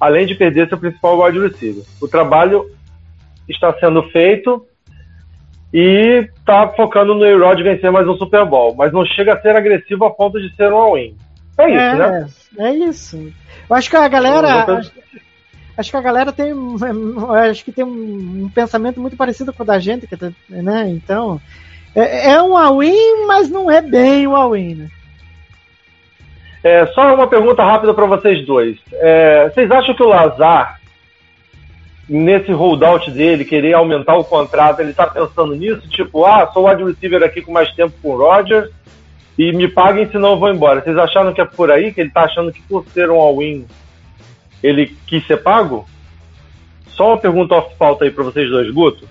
além de perder seu principal wide receiver. O trabalho está sendo feito e está focando no A-Rod vencer mais um Super Bowl, mas não chega a ser agressivo a ponto de ser um all-in. É isso, é, né? É isso. Eu acho que a galera. Acho, acho que a galera tem. Acho que tem um, um pensamento muito parecido com o da gente, tá- né? Então. É, é um all-in, mas não é bem um all-in, né? É, só uma pergunta rápida para vocês dois. É, vocês acham que o Lazar, nesse holdout dele, querer aumentar o contrato, ele está pensando nisso? Tipo, ah, sou o wide receiver aqui com mais tempo com o Rodgers e me paguem senão eu vou embora. Vocês acharam que é por aí? Que ele está achando que por ser um all-in ele quis ser pago? Só uma pergunta off pauta aí para vocês dois, Guto.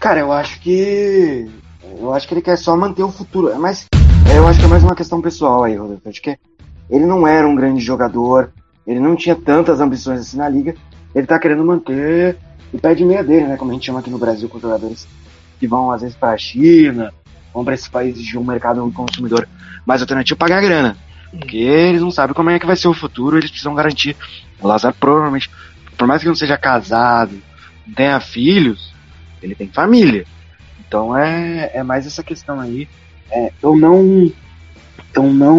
Cara, eu acho que. Eu acho que ele quer só manter o futuro. É mais. é, Eu acho que é mais uma questão pessoal aí, Rodolfo. Acho que ele não era um grande jogador, ele não tinha tantas ambições assim na liga. Ele tá querendo manter o pé de meia dele, né? Como a gente chama aqui no Brasil com jogadores que vão às vezes pra China, vão pra esses países de um mercado consumidor mais alternativo pagar grana. Porque eles não sabem como é que vai ser o futuro, eles precisam garantir. O Lazar provavelmente, por mais que não seja casado, tenha filhos, ele tem família. Então é, é mais essa questão aí. É, eu não. Eu não.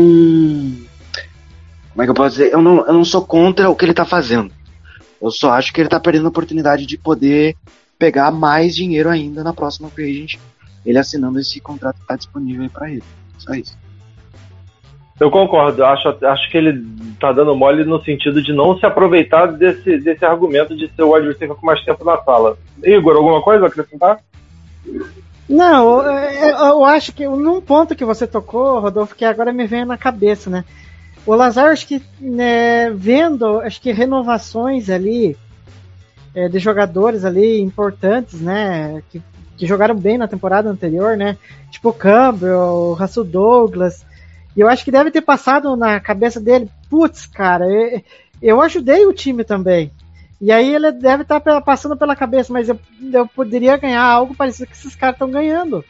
Como é que eu posso dizer? Eu não, eu não sou contra o que ele tá fazendo. Eu só acho que ele tá perdendo a oportunidade de poder pegar mais dinheiro ainda na próxima free agent, ele assinando esse contrato que tá disponível aí pra ele. Só isso. Eu concordo, acho, acho que ele tá dando mole no sentido de não se aproveitar desse, desse argumento de ser o receiver com mais tempo na sala. Igor, alguma coisa a acrescentar? Não, eu, eu- acho que num ponto que você tocou, Rodolfo, que agora me veio na cabeça, né? O Lazar, acho que né, vendo, acho que renovações ali é, de jogadores ali importantes, né? Que, que jogaram bem na temporada anterior, né? Tipo o Campbell, o Russell Douglas. E eu acho que deve ter passado na cabeça dele, putz, cara, eu, eu ajudei o time também. E aí ele deve estar passando pela cabeça, mas eu, eu poderia ganhar algo parecido que esses caras estão ganhando.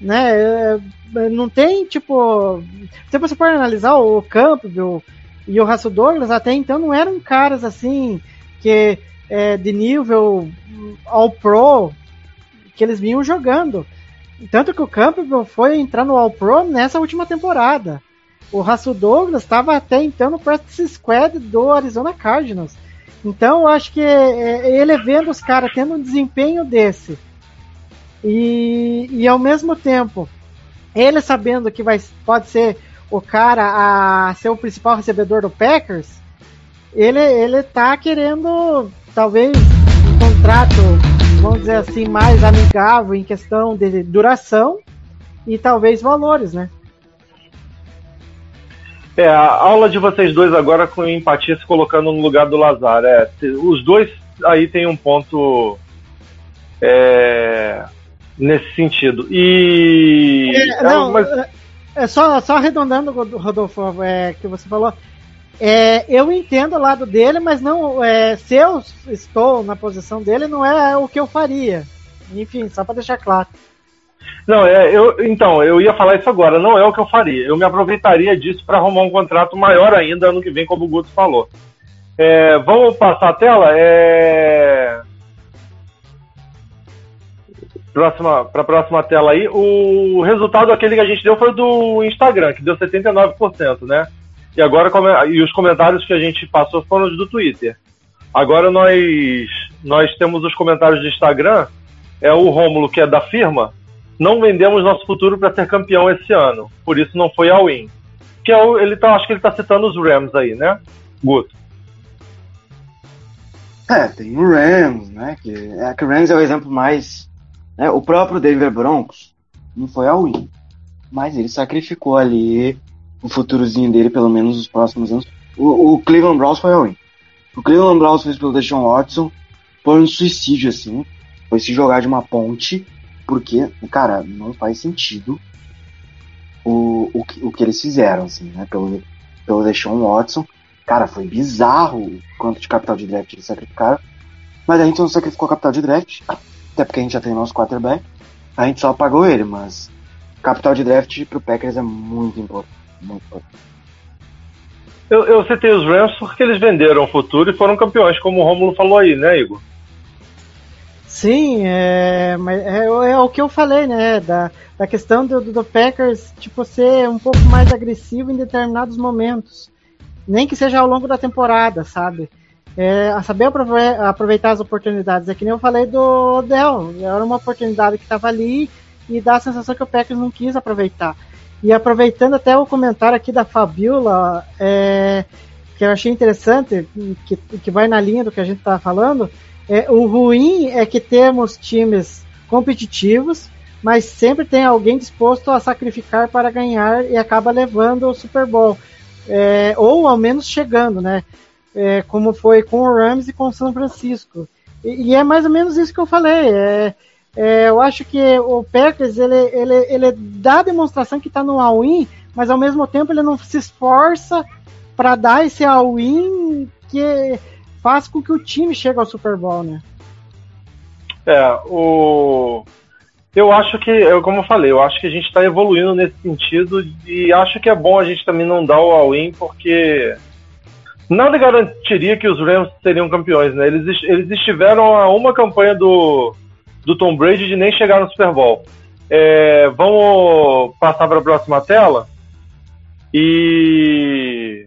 Né? Não tem, tipo. Se você for analisar o Campbell e o Russell Douglas, até então não eram caras assim que é, de nível All Pro que eles vinham jogando. Tanto que o Campbell foi entrar no All Pro nessa última temporada. O Russell Douglas estava até então no Practice Squad do Arizona Cardinals. Então eu acho que é, ele vendo os caras tendo um desempenho desse e, e ao mesmo tempo ele sabendo que vai, pode ser o cara a ser o principal recebedor do Packers, ele, ele tá querendo talvez um contrato, vamos dizer assim, mais amigável em questão de duração e talvez valores, né? É, a aula de vocês dois agora com empatia se colocando no lugar do Lazar. É, os dois aí tem um ponto é, nesse sentido. E. É, é, não, mas- é- é só, só arredondando, Rod- Rodolfo, é, que você falou. É, eu entendo o lado dele, mas não. É, se eu estou na posição dele, não é o que eu faria. Enfim, só para deixar claro. Não, é, eu, então, eu ia falar isso agora, não é o que eu faria. Eu me aproveitaria disso para arrumar um contrato maior ainda ano que vem, como o Guto falou. É, vamos passar a tela? É... Próxima, para a próxima tela aí. O resultado aquele que a gente deu foi do Instagram, que deu 79%, né? E agora e os comentários que a gente passou foram os do Twitter. Agora nós nós temos os comentários do Instagram. É o Rômulo, que é da firma, não vendemos nosso futuro para ser campeão esse ano. Por isso não foi ao win. Que é o, ele tá, acho que ele tá citando os Rams aí, né? Guto. É, tem o Rams, né? Que, é, que o Rams é o exemplo mais. Né, o próprio Denver Broncos não foi ao win. Mas ele sacrificou ali o futurozinho dele, pelo menos os próximos anos. O, o Cleveland Browns foi ao win. O Cleveland Browns fez pelo Deshaun Watson. Foi um suicídio, assim. Foi se jogar de uma ponte. Porque, cara, não faz sentido o, o, que, o que eles fizeram, assim, né? Pelo, pelo Deshaun Watson. Cara, foi bizarro o quanto de capital de draft eles sacrificaram. Mas a gente não sacrificou capital de draft, até porque a gente já tem nosso quarterback. A gente só pagou ele, mas capital de draft pro Packers é muito importante. Muito importante. Eu, eu citei os Rams porque eles venderam o futuro e foram campeões, como o Rômulo falou aí, né, Igor? Sim, é, mas é, é o que eu falei, né? Da, da questão do, do, Packers, tipo, ser um pouco mais agressivo em determinados momentos. Nem que seja ao longo da temporada, sabe? É, a saber aprove- aproveitar as oportunidades. É que nem eu falei do Odell. Era uma oportunidade que estava ali e dá a sensação que o Packers não quis aproveitar. E aproveitando até o comentário aqui da Fabiola, é, que eu achei interessante, que, que vai na linha do que a gente estava falando, é, o ruim é que temos times competitivos, mas sempre tem alguém disposto a sacrificar para ganhar e acaba levando o Super Bowl. É, ou ao menos chegando, né? É, como foi com o Rams e com o São Francisco. E, e é mais ou menos isso que eu falei. É, é, eu acho que o Packers ele, ele, ele dá a demonstração que está no all-in, mas ao mesmo tempo ele não se esforça para dar esse all-in que faz com que o time chegue ao Super Bowl, né? É, o. Eu acho que, eu, como eu falei, eu acho que a gente está evoluindo nesse sentido e acho que é bom a gente também não dar o all-in, porque nada garantiria que os Rams seriam campeões, né? Eles, eles estiveram a uma campanha do, do Tom Brady de nem chegar no Super Bowl. É, vamos passar para a próxima tela e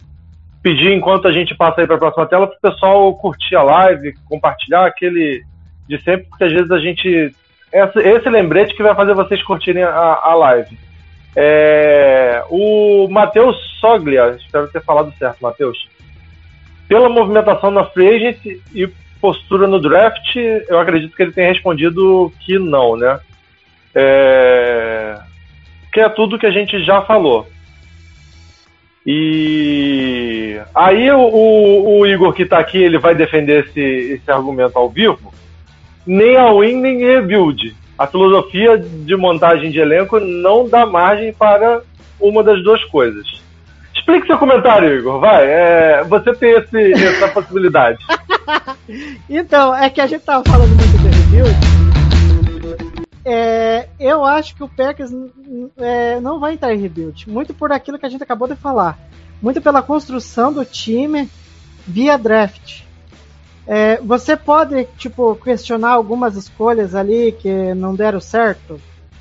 pedir, enquanto a gente passa aí para a próxima tela, para o pessoal curtir a live, compartilhar aquele de sempre, porque às vezes a gente. Esse, esse lembrete que vai fazer vocês curtirem a, a live. É, o Matheus Soglia, espero ter falado certo, Matheus. Pela movimentação na free agent e postura no draft, eu acredito que ele tenha respondido que não, né? É, que é tudo que a gente já falou. E aí o, o, o Igor que está aqui, ele vai defender esse, esse argumento ao vivo. Nem a win, nem rebuild. A filosofia de montagem de elenco não dá margem para uma das duas coisas. Explique seu comentário, Igor. Vai. É, você tem esse, essa possibilidade. então, é que a gente tava falando muito de rebuild. É, eu acho que o Packers é, não vai entrar em rebuild. Muito por aquilo que a gente acabou de falar. Muito pela construção do time via draft. É, você pode, tipo, questionar algumas escolhas ali que não deram certo?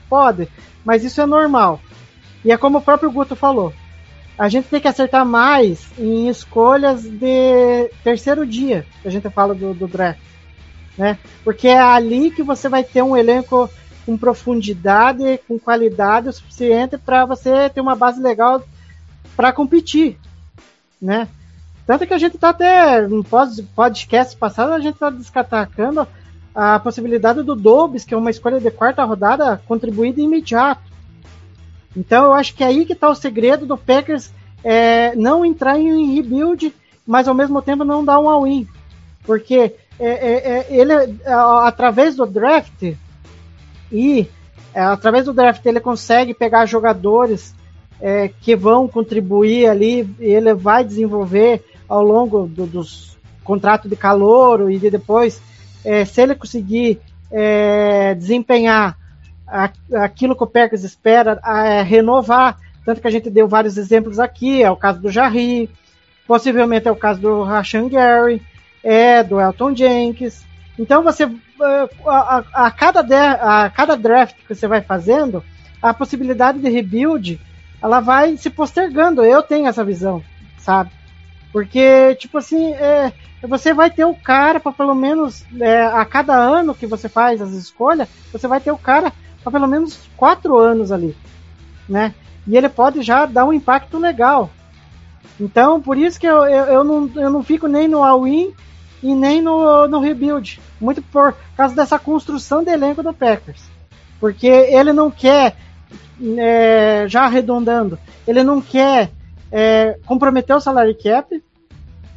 Pode, mas isso é normal. E é como o próprio Guto falou. A gente tem que acertar mais em escolhas de terceiro dia, que a gente fala do, do draft. Né? Porque é ali que você vai ter um elenco com profundidade, com qualidade o suficiente para você ter uma base legal para competir, né? Tanto que a gente está até no podcast passado a gente está descatacando a possibilidade do Dobbs, que é uma escolha de quarta rodada, contribuir de imediato. Então eu acho que é aí que está o segredo do Packers é, não entrar em rebuild, mas ao mesmo tempo não dar um all-in. Porque é, é, é ele, através do draft, e é, através do draft ele consegue pegar jogadores é, que vão contribuir ali, ele vai desenvolver ao longo do, dos contratos de calor e de depois, é, se ele conseguir é, desempenhar a, aquilo que o Packers espera, a, é, renovar, tanto que a gente deu vários exemplos aqui, é o caso do Jarry, possivelmente é o caso do Rashan Gary, é do Elton Jenkins. Então você a, a, a, cada de, a cada draft que você vai fazendo, a possibilidade de rebuild ela vai se postergando. Eu tenho essa visão, sabe? Porque, tipo assim, é, você vai ter o cara para pelo menos é, a cada ano que você faz as escolhas, você vai ter o cara para pelo menos quatro anos ali, né? E ele pode já dar um impacto legal. Então, por isso que eu, eu, eu não, eu não fico nem no all-in e nem no, no rebuild. Muito por causa dessa construção de elenco do Packers. Porque ele não quer, é, já arredondando, ele não quer é, comprometer o salário cap,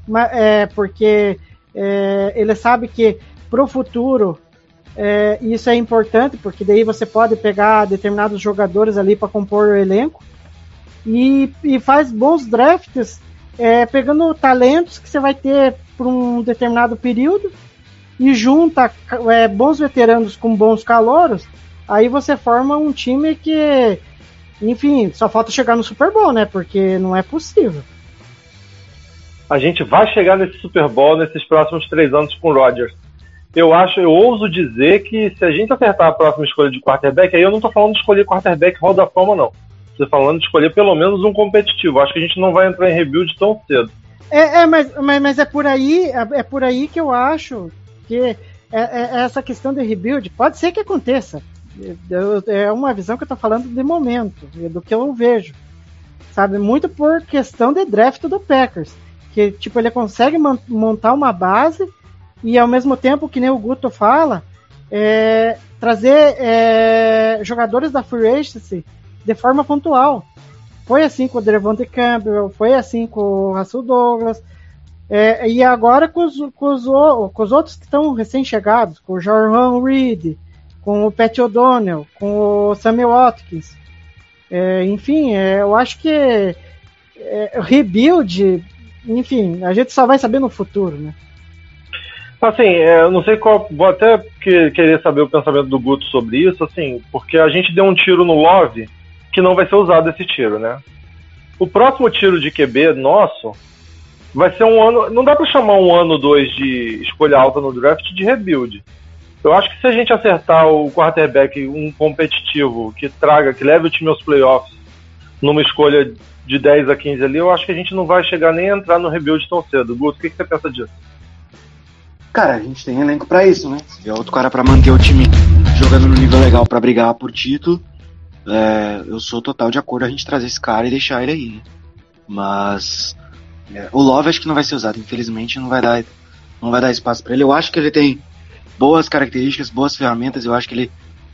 mas, é, porque é, ele sabe que para o futuro é, isso é importante, porque daí você pode pegar determinados jogadores ali para compor o elenco e, e faz bons drafts é, pegando talentos que você vai ter por um determinado período e junta bons veteranos com bons calouros, aí você forma um time que, enfim, só falta chegar no Super Bowl, né? Porque não é possível. A gente vai chegar nesse Super Bowl nesses próximos três anos com o Rodgers. Eu acho, eu ouso dizer que se a gente acertar a próxima escolha de quarterback, aí eu não tô falando de escolher quarterback Hall da Fama, não. Tô falando de escolher pelo menos um competitivo. Acho que a gente não vai entrar em rebuild tão cedo. É, é mas, mas, mas, é por aí, é, é, por aí que eu acho que é, é essa questão de rebuild pode ser que aconteça. É uma visão que eu tô falando de momento, do que eu vejo. Sabe, muito por questão de draft do Packers. Que, tipo, ele consegue montar uma base e ao mesmo tempo, que nem o Guto fala, é, trazer é, jogadores da Free Agency de forma pontual. Foi assim com o Devontae Campbell, foi assim com o Russell Douglas. É, e agora com os, com os, com os outros que estão recém-chegados, com o Jordan Reed, com o Pat O'Donnell, com o Samuel Watkins. É, enfim, é, eu acho que é, rebuild, enfim, a gente só vai saber no futuro, né? Assim, é, eu não sei qual. Vou até que, querer saber o pensamento do Guto sobre isso, assim, porque a gente deu um tiro no Love que não vai ser usado esse tiro, né? O próximo tiro de QB nosso vai ser um ano. Não dá para chamar um ano dois de escolha alta no draft de rebuild. Eu acho que se a gente acertar o quarterback um competitivo que traga, que leve o time aos playoffs numa escolha de 10 a 15 ali, eu acho que a gente não vai chegar nem a entrar no rebuild tão cedo. Guto, o que, que você pensa disso? Cara, a gente tem elenco pra isso, né? Se outro cara pra manter o time jogando no nível legal pra brigar por título, é, eu sou total de acordo a gente trazer esse cara e deixar ele aí, né? Mas é, o Love acho que não vai ser usado, infelizmente não vai dar, não vai dar espaço pra ele. Eu acho que ele tem boas características, boas ferramentas, eu acho que ele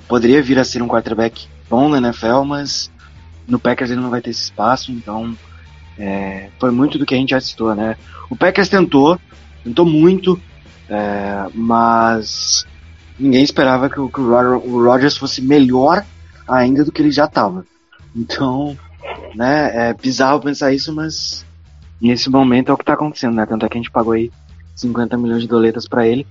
poderia vir a ser um quarterback bom na NFL, mas no Packers ele não vai ter esse espaço, então é, foi muito do que a gente já citou, né? O Packers tentou, tentou muito, é, mas ninguém esperava que, o, que o Ro- o Rodgers fosse melhor ainda do que ele já estava. Então, né, é bizarro pensar isso, mas nesse momento é o que está acontecendo, né? Tanto é que a gente pagou aí 50 milhões de doletas para ele.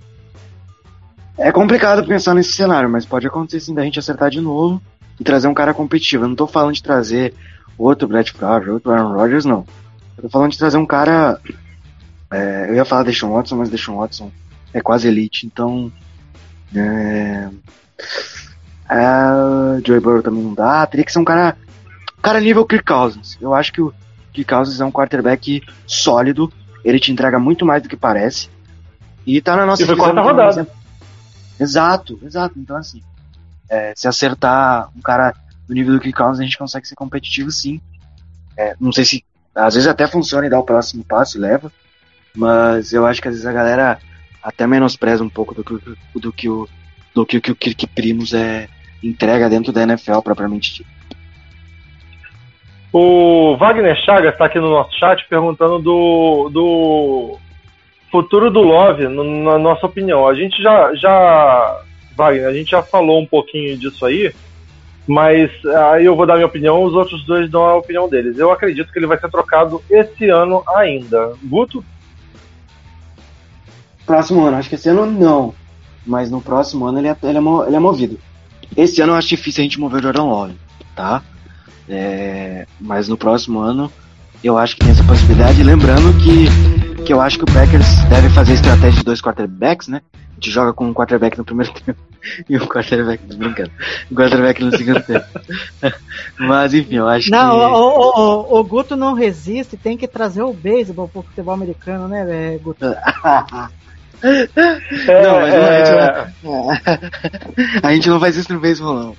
É complicado pensar nesse cenário, mas pode acontecer sim da gente acertar de novo e trazer um cara competitivo. Eu não tô falando de trazer outro Brett Favre, outro Aaron Rodgers, não. Eu tô falando de trazer um cara. é, eu ia falar Deshaun Watson, mas Deshaun Watson é quase elite, então. É, é, Joey Burrow também não dá. Teria que ser um cara. Cara nível Kirk Cousins. Eu acho que o Kirk Cousins é um quarterback sólido. Ele te entrega muito mais do que parece. E tá na nossa E foi quarta rodada. Exato, exato. Então, assim, é, se acertar um cara do nível do Kirk Cousins, a gente consegue ser competitivo sim. É, não sei se às vezes até funciona e dá o próximo passo e leva, mas eu acho que às vezes a galera até menospreza um pouco do que, do que o do que, que o Kirk Primos é entrega dentro da NFL propriamente dito. O Wagner Chagas está aqui no nosso chat perguntando do, do futuro do Love, na nossa opinião. A gente já, já, Wagner, a gente já falou um pouquinho disso aí, mas aí eu vou dar minha opinião, os outros dois dão a opinião deles. Eu acredito que ele vai ser trocado esse ano ainda. Guto? Próximo ano, acho que esse ano não, mas no próximo ano ele é, ele é, ele é movido. Esse ano eu acho difícil a gente mover o Jordan Love, tá? É, mas no próximo ano eu acho que tem essa possibilidade. Lembrando que, que eu acho que o Packers deve fazer a estratégia de dois quarterbacks, né? A gente joga com um quarterback no primeiro tempo e um quarterback, tô brincando, um quarterback no segundo tempo. Mas enfim, eu acho Não, que. o, o, o, o Guto não resiste, tem que trazer o beisebol pro futebol americano, né, é, Guto? Não, mas não, a, gente é, não, a gente não faz isso no beisebol, não.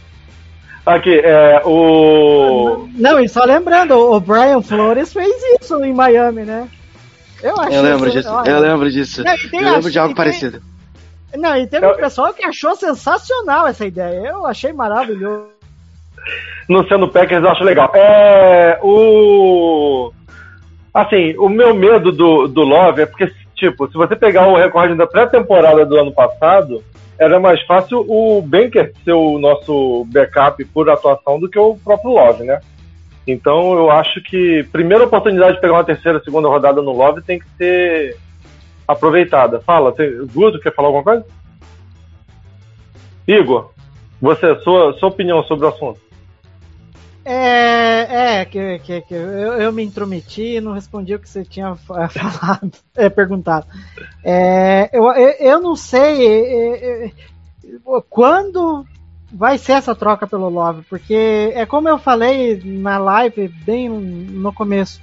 aqui, é, o. Não, e só lembrando, o Brian Flores fez isso em Miami, né? Eu acho Eu lembro isso- disso, olha, eu lembro disso. Não, Eu lembro de algo tem- parecido. Não, e teve Eu- um pessoal que achou sensacional essa ideia. Eu achei maravilhoso. no sendo Packers eu acho legal. É, o. Assim, o meu medo do, do Love é porque, tipo, se você pegar o recorde da pré-temporada do ano passado, era mais fácil o Banker ser o nosso backup por atuação do que o próprio Love, né? Então eu acho que primeira oportunidade de pegar uma terceira, segunda rodada no Love tem que ser aproveitada. Fala, tem, Guto, quer falar alguma coisa? Igor, você, sua, sua opinião sobre o assunto. É, é, que, que, que eu, eu me intrometi e não respondi o que você tinha fa- falado, é, perguntado. É, eu, eu, não sei é, é, quando vai ser essa troca pelo Love, porque é como eu falei na live bem no começo.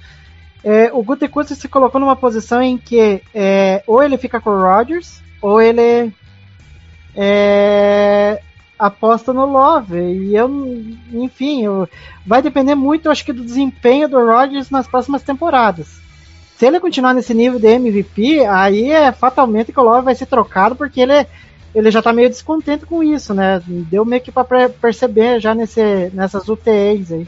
É, o Gutekunst se colocou numa posição em que é, ou ele fica com o Rodgers, ou ele é, aposta no Love. E eu, enfim, eu, vai depender muito, acho que, do desempenho do Rodgers nas próximas temporadas. Se ele continuar nesse nível de MVP, aí é fatalmente que o Love vai ser trocado, porque ele, ele já tá meio descontente com isso, né? Deu meio que pra pre- perceber já nesse, nessas UTAs aí.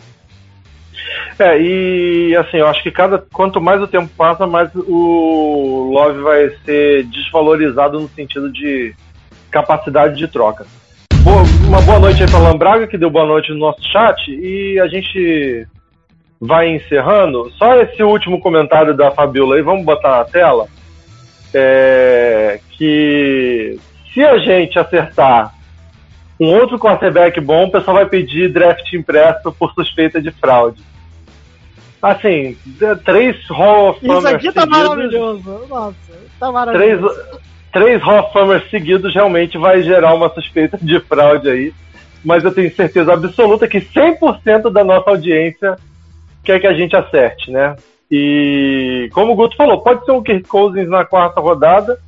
É, e assim, eu acho que cada quanto mais o tempo passa, mais o Love vai ser desvalorizado no sentido de capacidade de troca. Boa- uma boa noite aí para Lambraga, que deu boa noite no nosso chat, e a gente vai encerrando. Só esse último comentário da Fabiola aí, vamos botar na tela. É, que se a gente acertar um outro quarterback bom, o pessoal vai pedir draft impresso por suspeita de fraude. Assim, três Hall of Isso Famers aqui tá seguidos, maravilhoso. Nossa, tá três, maravilhoso. três Hall of Famers seguidos realmente vai gerar uma suspeita de fraude aí. Mas eu tenho certeza absoluta que 100% da nossa audiência quer que a gente acerte, né? E como o Guto falou, pode ser um Kirk Cousins na quarta rodada,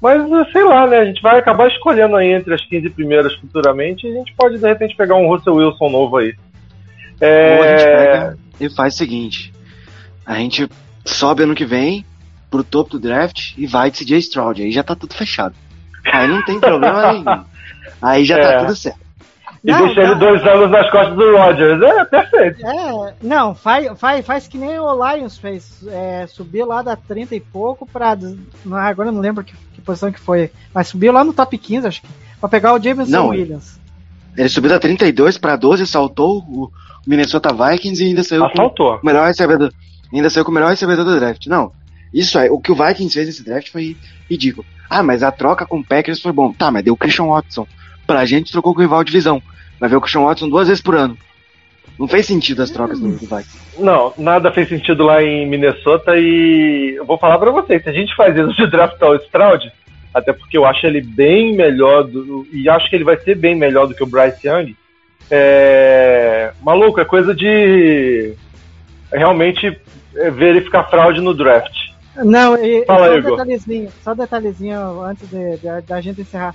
mas sei lá, né? A gente vai acabar escolhendo aí entre as 15 primeiras futuramente e a gente pode de repente pegar um Russell Wilson novo aí. É... Ou a gente pega e faz o seguinte: a gente sobe ano que vem pro topo do draft e vai de CJ Stroud. Aí já tá tudo fechado. Aí não tem problema nenhum. Aí já É. tá tudo certo. E Não, deixa ele não. dois anos nas costas do Rodgers. É, perfeito. É, não, faz, faz, faz que nem o Lions fez. É, subiu lá da 30 e pouco pra. Agora eu não lembro que, que posição que foi. Mas subiu lá no top 15, acho que. Pra pegar o Jameson Não, Williams. Ele subiu da 32 pra 12, saltou o Minnesota Vikings e ainda saiu com Assaltou. o melhor recebedor. Ainda saiu com o melhor recebedor do draft. Não. Isso aí, o que o Vikings fez nesse draft foi ridículo. Ah, mas a troca com o Packers foi bom. Tá, mas deu o Christian Watson. Pra gente trocou com o rival de divisão. Vai ver o Christian Watson duas vezes por ano. Não fez sentido as trocas do, do Vikings. Não, nada fez sentido lá em Minnesota e eu vou falar pra vocês, se a gente faz isso de draftar o Stroud, até porque eu acho ele bem melhor do, e acho que ele vai ser bem melhor do que o Bryce Young, é, maluco, é coisa de realmente é, verificar fraude no draft. Não, e, Fala, só um Igor. detalhezinho, só um detalhezinho antes de, de- da gente encerrar.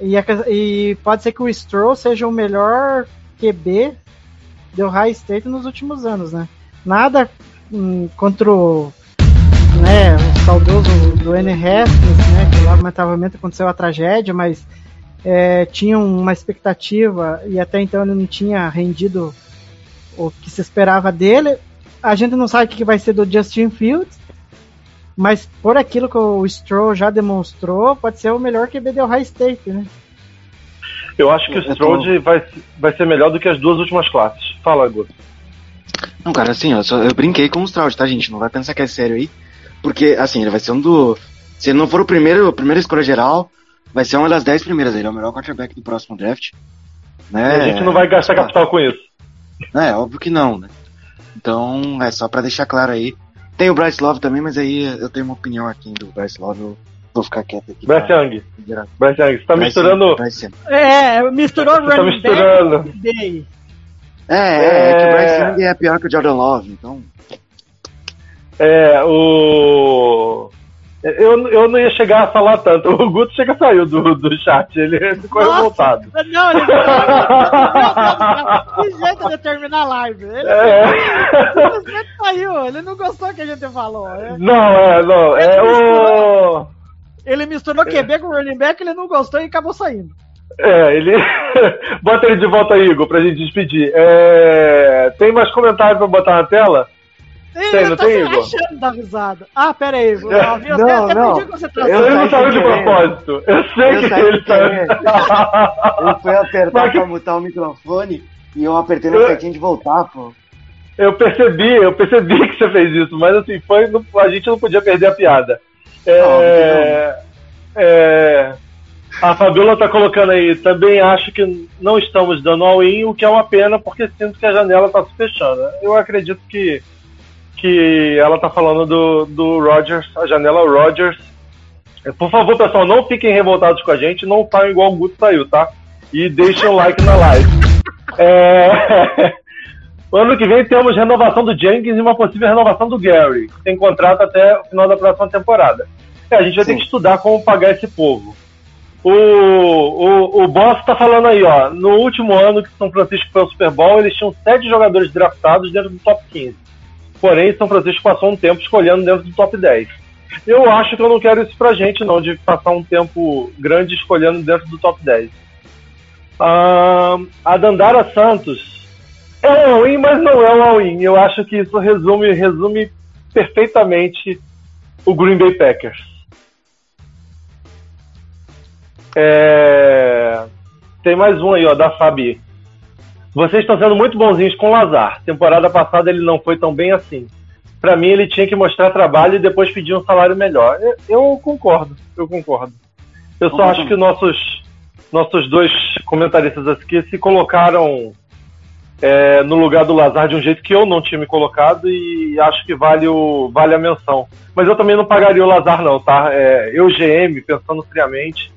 E, a- e pode ser que o Stroll seja o melhor QB do High State nos últimos anos, né? Nada hum, contra o, né, o saudoso do N. Haskins, né? Que lamentavelmente aconteceu a tragédia, mas é, tinha uma expectativa e até então ele não tinha rendido o que se esperava dele. A gente não sabe o que que vai ser do Justin Fields. Mas por aquilo que o Stroll já demonstrou, pode ser o melhor QB do High State, né? Eu acho que o Eu tô- Stroud vai, vai ser melhor do que as duas últimas classes. Fala, Guto. Não, cara, assim, eu, só, eu brinquei com o Stroud, tá, gente? Não vai pensar que é sério aí. Porque, assim, ele vai ser um do. Se ele não for o primeiro, a primeira escolha geral, vai ser uma das dez primeiras. Ele é o melhor quarterback do próximo draft. Né? a gente não vai gastar capital com isso. É, óbvio que não, né? Então, é só pra deixar claro aí. Tem o Bryce Love também, mas aí eu tenho uma opinião aqui do Bryce Love, eu vou ficar quieto aqui. Bryce pra- Young. Bryce Young, você tá Bryce misturando. Young, Bryce Young. É, misturou Você tá misturando. back day. É, é, é que o Bryce É. Young é pior que o Jordan Love, então. É, o. Eu, eu não ia chegar a falar tanto. O Guto chega saiu do, do chat, ele ficou Nossa! revoltado. Não, ele Que jeito de terminar a live. Ele É. saiu, ele não gostou que a gente falou. é. Não, é, não. É o. Ele misturou QB com running back, ele não gostou e acabou saindo. É, ele. Bota ele de volta aí, Igor, pra gente despedir. É... Tem mais comentários pra botar na tela? Ele não tá tem, achando da risada. Ah, pera aí. Eu, É, até, não, até não. pedi concentração. Eu ele não saiu de querer. propósito. Eu sei Eu que saí ele tá. Ele foi apertar Mas que- pra mutar o microfone e eu apertei na Eu- setinha de voltar, pô. Eu percebi, eu percebi que você fez isso, mas assim, foi, não- a gente não podia perder a piada. É, é, a Fabiola tá colocando aí, também acho que não estamos dando all-in, o que é uma pena, porque sinto que a janela tá se fechando. Eu acredito que, que ela tá falando do, do Rogers, a janela Rogers. É, Por favor, pessoal, não fiquem revoltados com a gente, não saiam igual o Guto saiu, tá? E deixem o like na live. É... Ano que vem temos renovação do Jenkins e uma possível renovação do Gary, que tem contrato até o final da próxima temporada. É, a gente vai ter Sim. que estudar como pagar esse povo. O, o, o Boss tá falando aí, ó. No último ano que São Francisco foi ao Super Bowl, eles tinham sete jogadores draftados dentro do top 15. Porém, São Francisco passou um tempo escolhendo dentro do top 10. Eu acho que eu não quero isso pra gente, não, de passar um tempo grande escolhendo dentro do top 10. Ah, a Dandara Santos é um all-in, mas não é um all-in. Eu acho que isso resume, resume perfeitamente o Green Bay Packers. É, Tem mais um aí, ó, da Fabi. Vocês estão sendo muito bonzinhos com o Lazar. Temporada passada ele não foi tão bem assim. Pra mim, ele tinha que mostrar trabalho e depois pedir um salário melhor. Eu, eu concordo, eu concordo. Eu só acho que nossos, nossos dois comentaristas aqui se colocaram é, no lugar do Lazar de um jeito que eu não tinha me colocado e acho que vale, o, vale a menção. Mas eu também não pagaria o Lazar, não, tá? É, eu, GM, pensando friamente,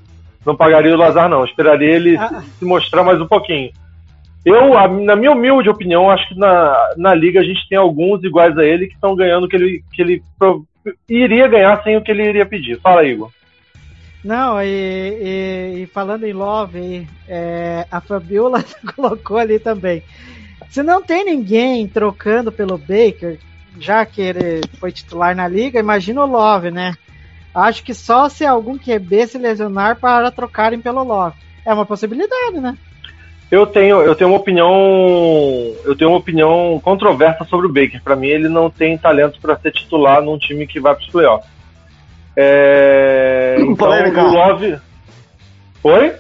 não pagaria o Lazar, não. Esperaria ele Ah. se mostrar mais um pouquinho. Eu, a- na minha humilde opinião, acho que na, na liga a gente tem alguns iguais a ele que estão ganhando o que ele, que ele pro- iria ganhar sem o que ele iria pedir. Fala, Igor. Não, e, e- e falando em Love, é, a Fabiola colocou ali também. Se não tem ninguém trocando pelo Baker, já que ele foi titular na liga, imagina o Love, né? Acho que só se algum QB se lesionar para trocarem pelo Love. É uma possibilidade, né? Eu tenho, eu tenho uma opinião, eu tenho uma opinião controversa sobre o Baker. Para mim, ele não tem talento para ser titular num time que vai para os playoffs. É, então, Polêmica. o Love. Oi?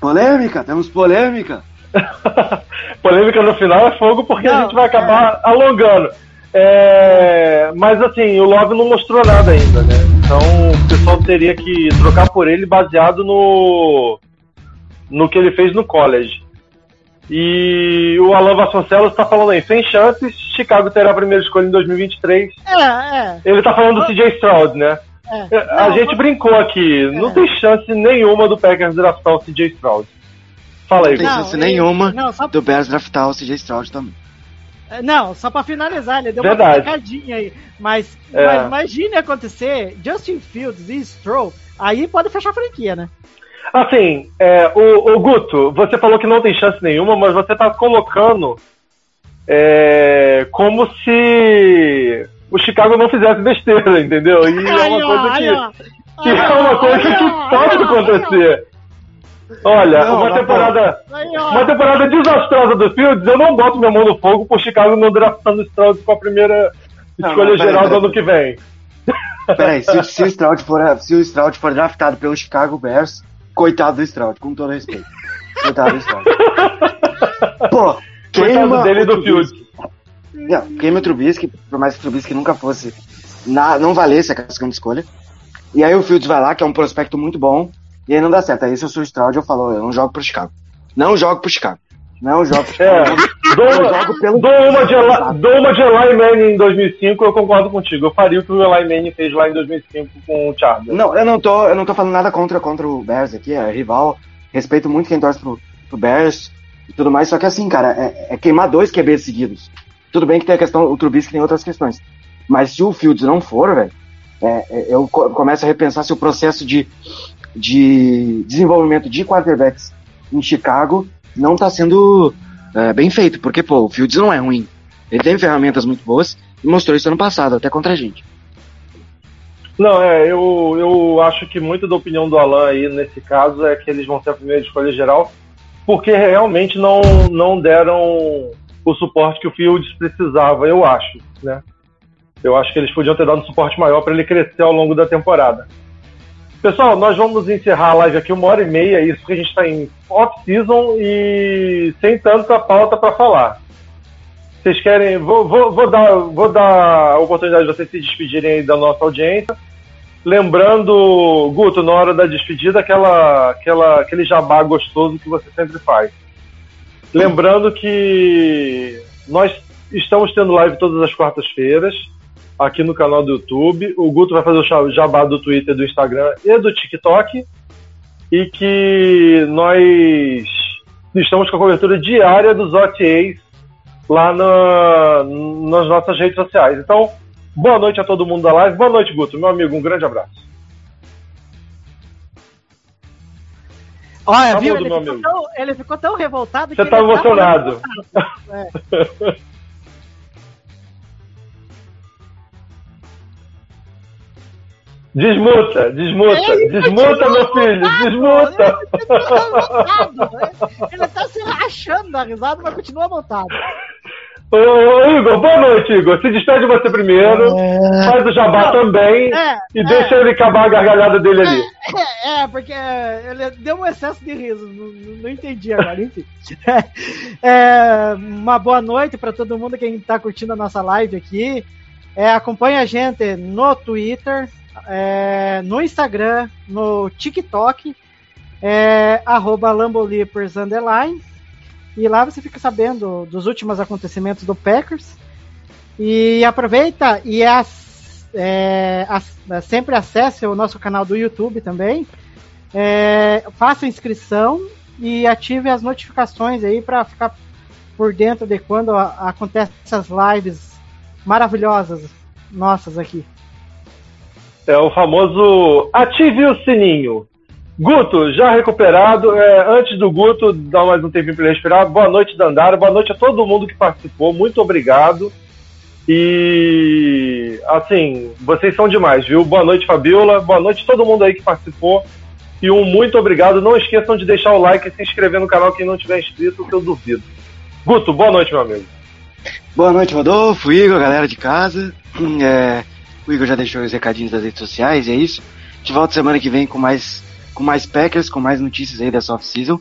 Polêmica, temos polêmica. Polêmica no final é fogo porque a Não, gente vai acabar alongando. É, mas assim, o Love não mostrou nada ainda, né? Então o pessoal teria que trocar por ele baseado no no que ele fez no college. E o Alan Vasconcelos está falando aí, sem chances, Chicago terá a primeira escolha em 2023. É, é. Ele tá falando do CJ Stroud, né? é. A Não, gente brincou aqui, não É. tem chance nenhuma do Packers draftar o CJ Stroud. Fala aí, Não tem chance nenhuma Não, só, do Bears draftar o CJ Stroud também. não, só pra finalizar, ele deu Verdade. uma picadinha aí. Mas, É. mas imagine acontecer Justin Fields e Stroll, aí pode fechar a franquia, né? Assim, é, o, o Guto, você falou que não tem chance nenhuma, mas você tá colocando é, como se o Chicago não fizesse besteira, entendeu? E é uma coisa que, que é uma coisa que pode acontecer. Olha, Não, uma temporada, ó. uma temporada desastrosa do Fields, eu não boto minha mão no fogo por Chicago não draftando o Stroud com a primeira Não, escolha não, geral do ano que vem. Peraí, se, se, o Stroud for, se o Stroud for draftado pelo Chicago Bears, coitado do Stroud, com todo respeito. Coitado do Stroud. Pô, queima Coitado dele do. Fields. Não, queima o Trubisky, por mais que o Trubisky nunca fosse, na, não valesse a segunda escolha. E aí o Fields vai lá, que é um prospecto muito bom, e aí não dá certo. Aí se eu sou o Stroud, eu falo, eu não jogo pro Chicago. Não jogo pro Chicago. Não jogo É, dou Eu jogo pelo... dou uma de, Eli- dou uma de Eli Manning em 2005, eu concordo contigo. Eu faria o que o Eli Manning fez lá em 2005 com o Chargers. Não, eu não tô, eu não tô falando nada contra, contra o Bears aqui, é rival. Respeito muito quem torce pro, pro Bears e tudo mais, só que assim, cara, é, é queimar dois QBs seguidos. Tudo bem que tem a questão, o Trubisky tem outras questões. Mas se o Fields não for, velho, é, é, eu co- começo a repensar se o processo de, de desenvolvimento de quarterbacks em Chicago não tá sendo é, bem feito, porque, pô, o Fields não é ruim. Ele tem ferramentas muito boas e mostrou isso ano passado, até contra a gente. Não, é, eu, eu acho que muito da opinião do Alan aí nesse caso é que eles vão ser a primeira escolha geral, porque realmente não, não deram o suporte que o Fields precisava, eu acho, né? Eu acho que eles podiam ter dado um suporte maior para ele crescer ao longo da temporada. Pessoal, nós vamos encerrar a live aqui uma hora e meia, isso porque a gente está em off-season e sem tanta pauta para falar. Vocês querem. Vou, vou, vou, dar, vou dar a oportunidade de vocês se despedirem aí da nossa audiência. Lembrando, Guto, na hora da despedida, aquela, aquela, aquele jabá gostoso que você sempre faz. Lembrando que nós estamos tendo live todas as quartas-feiras aqui no canal do YouTube. O Guto vai fazer o jabá do Twitter, do Instagram e do TikTok. E que nós estamos com a cobertura diária dos OTAs lá na, nas nossas redes sociais. Então, boa noite a todo mundo da live. Boa noite, Guto. Meu amigo, um grande abraço. Olha, Tá viu? Ele ficou, tão, ele ficou tão revoltado Você que tá ele emocionado. Desmuta, desmuta, desmuta, meu filho, desmuta. Ele tá se rachando da risada, mas continua montado. Ô, ô, Igor, boa noite, Igor. Se despede você primeiro, faz o jabá Não, também é, e é. deixa ele acabar a gargalhada dele ali. É, é, porque ele deu um excesso de riso, não, não- entendi agora, enfim. É, uma boa noite para todo mundo que está curtindo a nossa live aqui. É, acompanhe a gente no Twitter, é, no Instagram, no TikTok, é, arroba underline. E lá você fica sabendo dos últimos acontecimentos do Packers. E aproveita e as- é, as- sempre acesse o nosso canal do YouTube também. É, faça inscrição e ative as notificações aí para ficar por dentro de quando acontecem essas lives maravilhosas nossas aqui. É o famoso ative o sininho. Guto, já recuperado. É, antes do Guto dar mais um tempinho para ele respirar, boa noite, Dandara. Boa noite a todo mundo que participou. Muito obrigado. E assim, vocês são demais, viu? Boa noite, Fabiola. Boa noite todo mundo aí que participou. E um muito obrigado. Não esqueçam de deixar o like e se inscrever no canal quem não tiver inscrito, que eu duvido. Guto, boa noite, meu amigo. Boa noite, Rodolfo, Igor, galera de casa. É, o Igor já deixou os recadinhos das redes sociais, e é isso. Gente volta semana que vem com mais, com mais Packers, com mais notícias aí dessa off-season.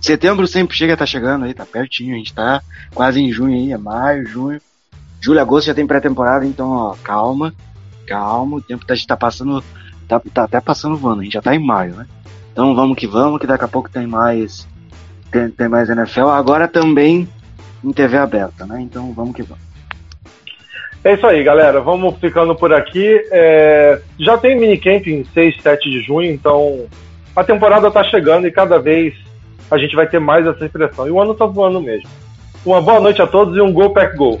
Setembro sempre chega, tá chegando aí, tá pertinho, a gente tá quase em junho aí, é maio, junho. Julho, agosto já tem pré-temporada, então, ó, calma, calma, o tempo tá, tá passando, tá, tá até passando voando, a gente já tá em maio, né? Então vamos que vamos, que daqui a pouco tem mais, tem, tem mais NFL. Agora também em TV aberta, né? Então vamos que vamos. É isso aí, galera. Vamos ficando por aqui. É, Já tem minicamp em 6, 7 de junho, então a temporada tá chegando e cada vez a gente vai ter mais essa impressão. E o ano tá voando mesmo. Uma boa noite a todos e um Go Pack Go.